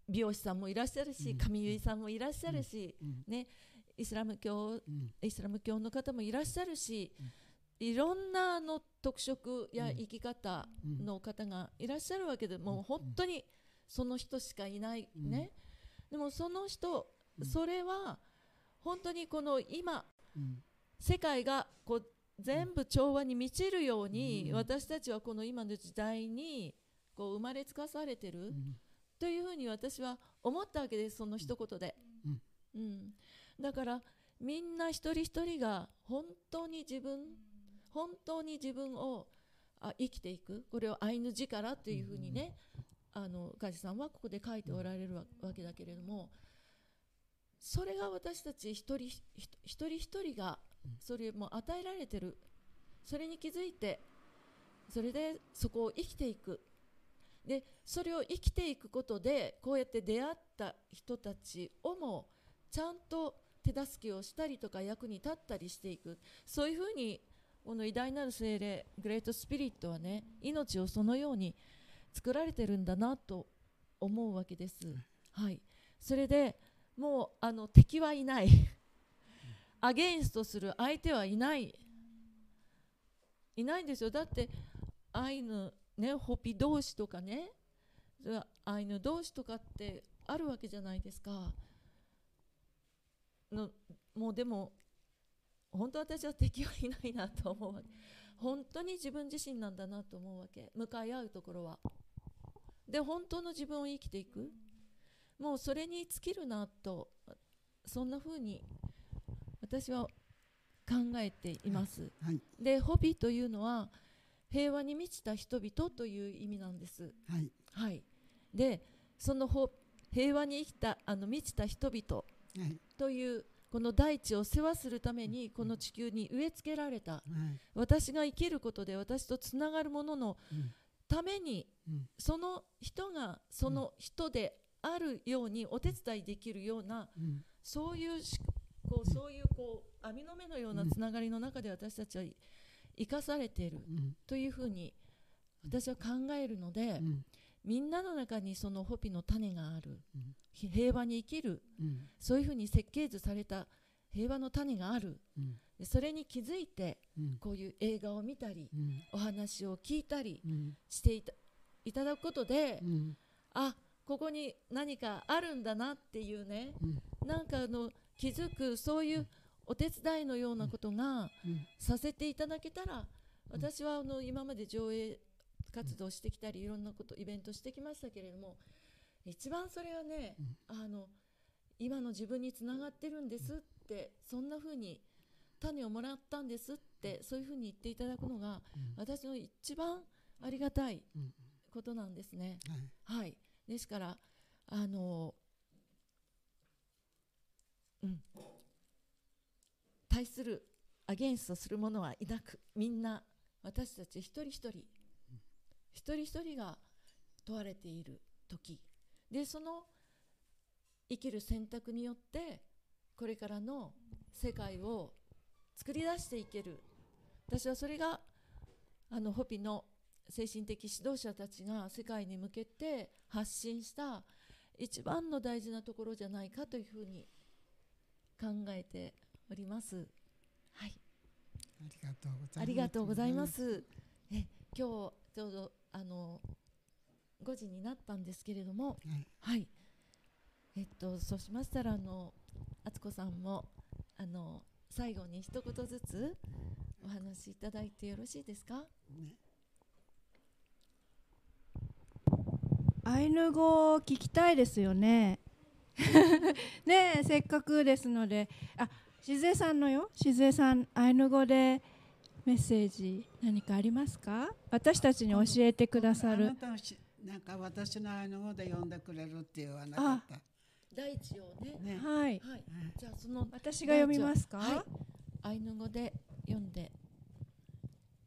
美容師さんもいらっしゃるし、うん。髪結いさんもいらっしゃるし、うん。ね、イスラム教うん。イスラム教の方もいらっしゃるし、うん。いろんなあの特色やうん生き方うん。の方がいらっしゃるわけで、もう本当にその人しかいない、うん。ねでもその人、うん。それは本当にこの今うん世界がこう全部調和に満ちるように、うん。私たちはこの今の時代にこう生まれつかされてる、うん。というふうに私は思ったわけですその一言で、うん。うん。だからみんな一人一人が本当に自分本当に自分をあ生きていくこれをアイヌ力というふうにね、あの梶さんはここで書いておられるわわけだけれどもそれが私たち一人ひ一人一人がそれも与えられてる。それに気づいてそれでそこを生きていく。でそれを生きていくことでこうやって出会った人たちをもちゃんと手助けをしたりとか役に立ったりしていく。そういうふうにこの偉大なる精霊グレートスピリットはね命をそのように作られてるんだなと思うわけです。はい、それでもうあの敵はいないアゲインストする相手はいない。いないんですよ。だってアイヌねホピ同士とかね。アイヌ同士とかってあるわけじゃないですか。のもうでも本当私は敵はいないなと思うわけ。本当に自分自身なんだなと思うわけ。向かい合うところは。で本当の自分を生きていく。もうそれに尽きるなと。そんな風に私は考えています。はい。でホビというのは平和に満ちた人々という意味なんです。はい。はい、でそのほ平和に生きたあの満ちた人々はい。というこの大地を世話するためにこの地球に植え付けられた。はい。私が生きることで私とつながるもののうん。ためにうん。その人がその人であるようにお手伝いできるようなうん。そういうしこうそういうこう網の目のようなつながりの中で私たちは生かされているうん。というふうに私は考えるので、うん。みんなの中にそのホピの種がある、うん。ひ平和に生きる。うん。そういうふうに設計図された平和の種がある。それに気づいてうん。こういう映画を見たりうん。お話を聞いたりうん。していたいただくことで、うん。あここに何かあるんだなっていうね。うん。なんかあの気づくそういうお手伝いのようなことがうん。させていただけたら私はあの今まで上映活動してきたりいろんなことイベントしてきましたけれども一番それはね、あの今の自分につながってるんですってそんな風に種をもらったんですってそういう風に言っていただくのが私の一番ありがたいうん。ことなんですね。はい。はい、ですからあの、うん、対するアゲンストする者はいなくみんな私たち一人一人一人一人が問われている時。でその生きる選択によってこれからの世界を作り出していける。私はそれがあのホピの精神的指導者たちが世界に向けて発信した一番の大事なところじゃないかというふうに考えております。はい、ありがとうございます。ありがとうございます。え今日ちょうどあの5時になったんですけれども、はいはい、えっとそうしましたらあの敦子さんもあの最後に一言ずつお話しいただいてよろしいですか？ねアイヌ語を聞きたいですよね。ねえせっかくですので、あ、しずえさんのよ、しずえさんアイヌ語でメッセージ何かありますか？私たちに教えてくださるあな。んか私のあの語で呼んでくれるって言わなかった。第一をね。ね。はい。はい。じゃあその私が読みますか？はいアイヌ語で読んで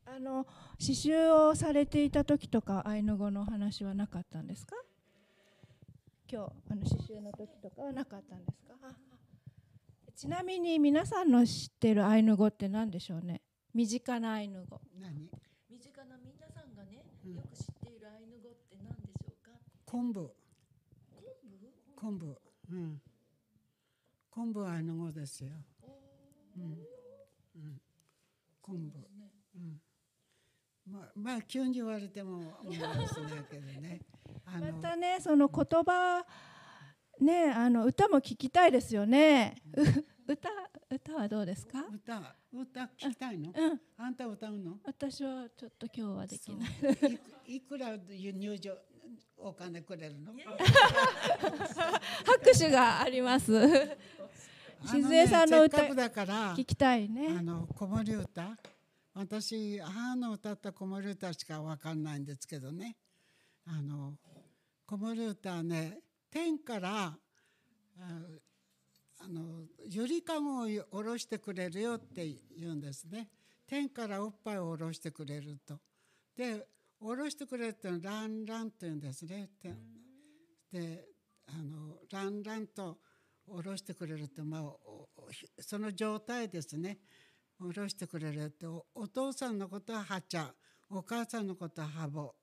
あの刺繍をされていた時とかアイヌ語のお話はなかったんですか？今日あの刺繍の時とかはなかったんですか？ちなみに皆さんの知ってるアイヌ語って何でしょうね？身近なアイヌ語。何？身近な皆さんがね、うんよく知っているアイヌ語って何でしょうか？昆布。昆布？うん。昆布はあの語ですよ。うん。うん。昆布。うん。まあ、まあ急に言われても思いますねけどね。あまたねその言葉ねあの歌も聞きたいですよね。う 歌歌はどうですか？歌歌聞きたいの？うん。あんた歌うの？私はちょっと今日はできない。いくいくら入場お金くれるの？拍手があります。しずえさんの歌あねだから聞きたいねあ。の子守歌私母の歌った子守歌しかわかんないんですけどねあの子守歌はね天からああのゆりかごを下ろしてくれるよって言うんですね。天からおっぱいを下ろしてくれると。で下ろしてくれるっていうのはランランって言うんですね。であのランランと下ろしてくれるって、まあ、その状態ですね。下ろしてくれるっておお父さんのことははちゃお母さんのことはハボ。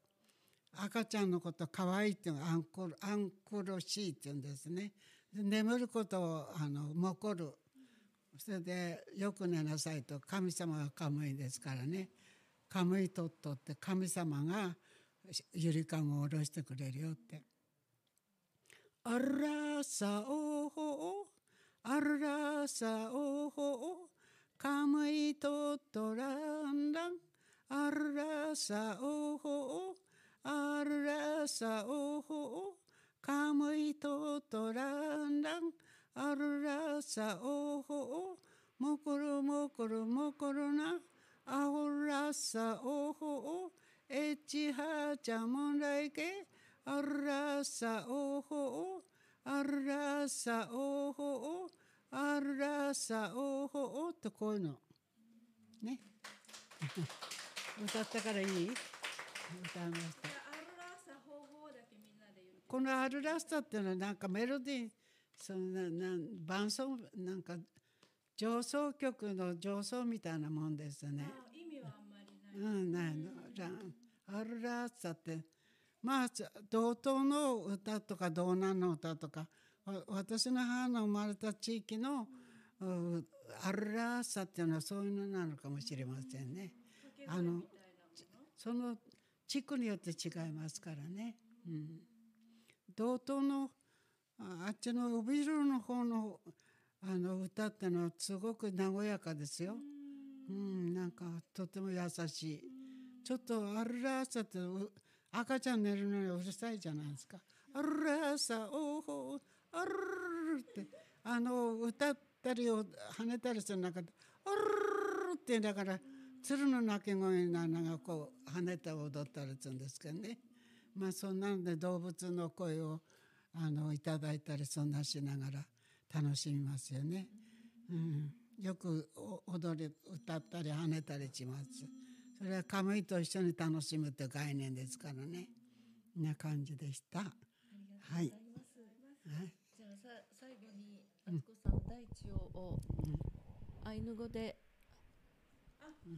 赤ちゃんのことかわいっていうのはアンコルアンコロシーっていうんですね。眠ることをあのもこる。それでよく寝なさいと神様がカムイですからね。カムイとっとって神様がゆりかごを下ろしてくれるよって。あらさおほあらさおほかむいとっとらんらん。あらさおほあらさおほかむいととらんらん。あらさおほもころもころもころな。あほらさおほえちはちゃもんらいけあらさおほあらさおほあらさおほとこういうの。ね。歌ったからいい歌いましたこのアルラスタっていうのはなんかメロディーそのななん伴奏なんか上奏曲の上奏みたいなもんですね。意味はあんまりうん、ないの。アルラスタってまあ同等の歌とか同南の歌とか私の母の生まれた地域の、うアルラスタっていうのはそういうのなのかもしれませんね。あのその地区によって違いますからね。うん、同等のああっちの帯広の方のあの歌ってのはすごく和やかですよ。うん、なんかとても優しい。ちょっとアルラーサってう赤ちゃん寝るのにうるさいじゃないですか。アルラーサおーほーアルルルってあの歌ったりを跳ねたりする中でアルルルってだから鶴の鳴き声がなんかこう跳ねて踊ったりするんですけどね。まあそんなので動物の声をあのいただいたりそんなしながら楽しみますよね。うん、よくお踊り歌ったり跳ねたりします。それはカムイと一緒に楽しむという概念ですからね。な感じでした。はい。はい。じゃあさ最後にあつこさん、大地ををアイヌ語で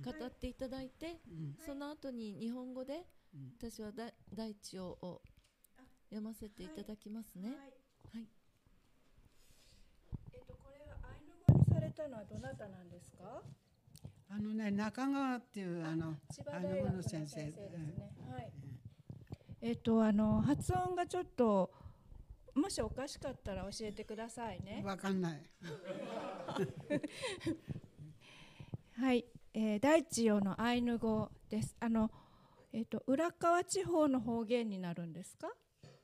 語っていただいて、うんその後に日本語でうん私はだ大地をを読ませていただきますね。はい。えっとこれはアイヌ語にされたのはどなたなんですか？あのね中川っていうあの千葉アイヌ語大学のの先生先生ですね。はい。えっとあの発音がちょっともしおかしかったら教えてくださいね。わかんない。はい、えー、大地用のアイヌ語です。あの、えっ、と、浦川地方の方言になるんですか？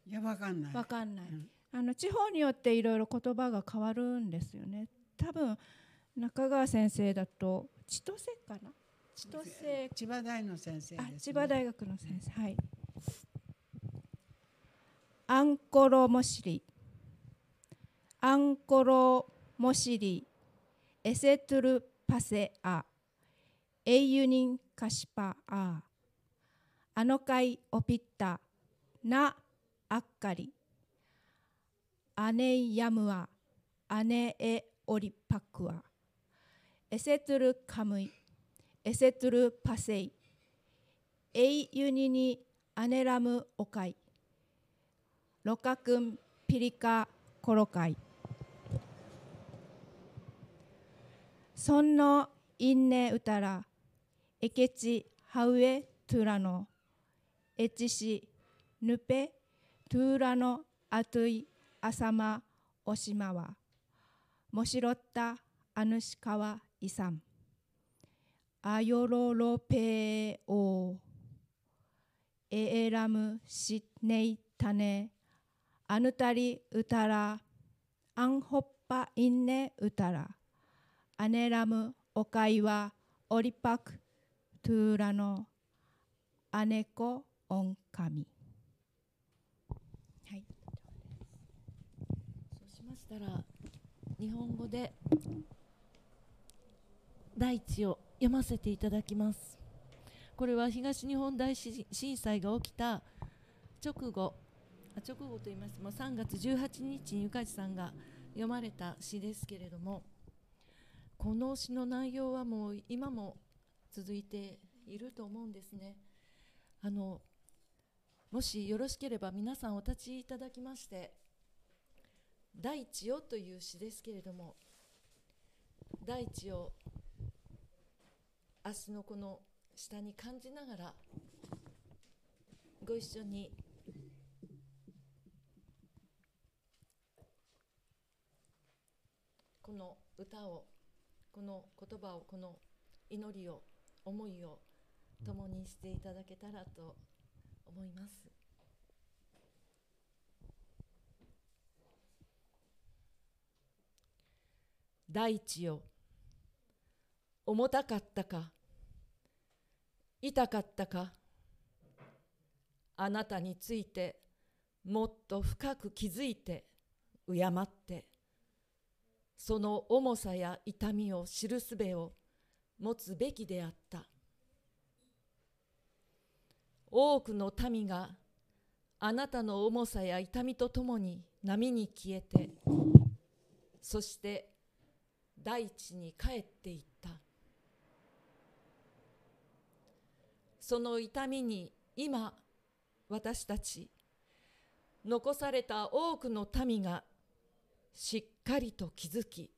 いやわかんない。わかんない。うんあの地方によっていろいろ言葉が変わるんですよね。多分中川先生だと千歳かな？千歳。千葉大の先生です、あね。、千葉大学の先生。はい。アンコロモシリ。アンコロモシリ。エセトゥルパセア。エイユニンカシパア。アノカイオピッタ。ナアッカリ。アネイヤムア。アネエオリパクア。エセトゥルカムイ。エセトゥルパセイ。エイユニにアネラムオカイ。ロカクンピリカコロカイ。そんのインネウタラ。エケチハウエトゥラノ。エチシヌペトゥーラノアトゥイアサマオシマワ。モシロッタアヌシカワイサン。アヨロロペオエエラムシネイタネアヌタリウタラアンホッパインネウタラアネラムオカイワオリパクトゥーラノアネコオンカミはい。そうしましたら日本語で大地を読ませていただきます。これは東日本大震災が起きた直後あ直後と言います。も3月18日にゆかじさんが読まれた詩ですけれどもこの詩の内容はもう今も続いていると思うんですね。あのもしよろしければ皆さんお立ちいただきまして大地よという詩ですけれども大地を足のこの下に感じながらご一緒にこの歌をこの言葉をこの祈りを思いを共にしていただけたらと思います。大地よ。重たかったか。痛かったか。あなたについてもっと深く気づいて敬って。その重さや痛みを知るすべを持つべきであった。多くの民があなたの重さや痛みとともに波に消えてそして大地に帰っていった。その痛みに今私たち残された多くの民がしっかりと気づき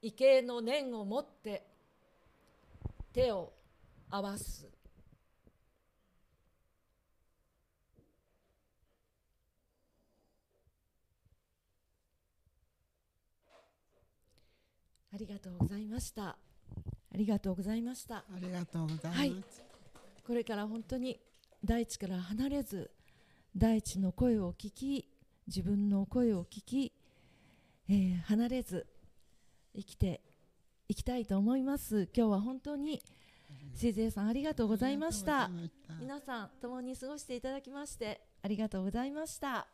畏敬の念を持って手を合わす。ありがとうございました。ありがとうございました。ありがとうございます。はい。これから本当に大地から離れず大地の声を聞き自分の声を聞き、えー離れず生きていきたいと思います。今日は本当に CJ さんありがとうございました。ありがとうございました。皆さん共に過ごしていただきましてありがとうございました。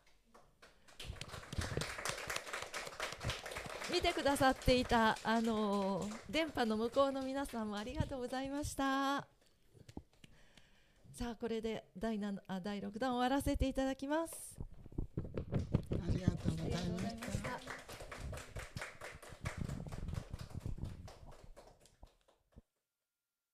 見てくださっていたあのー電波の向こうの皆さんもありがとうございました。さあこれで第7あ第6弾終わらせていただきます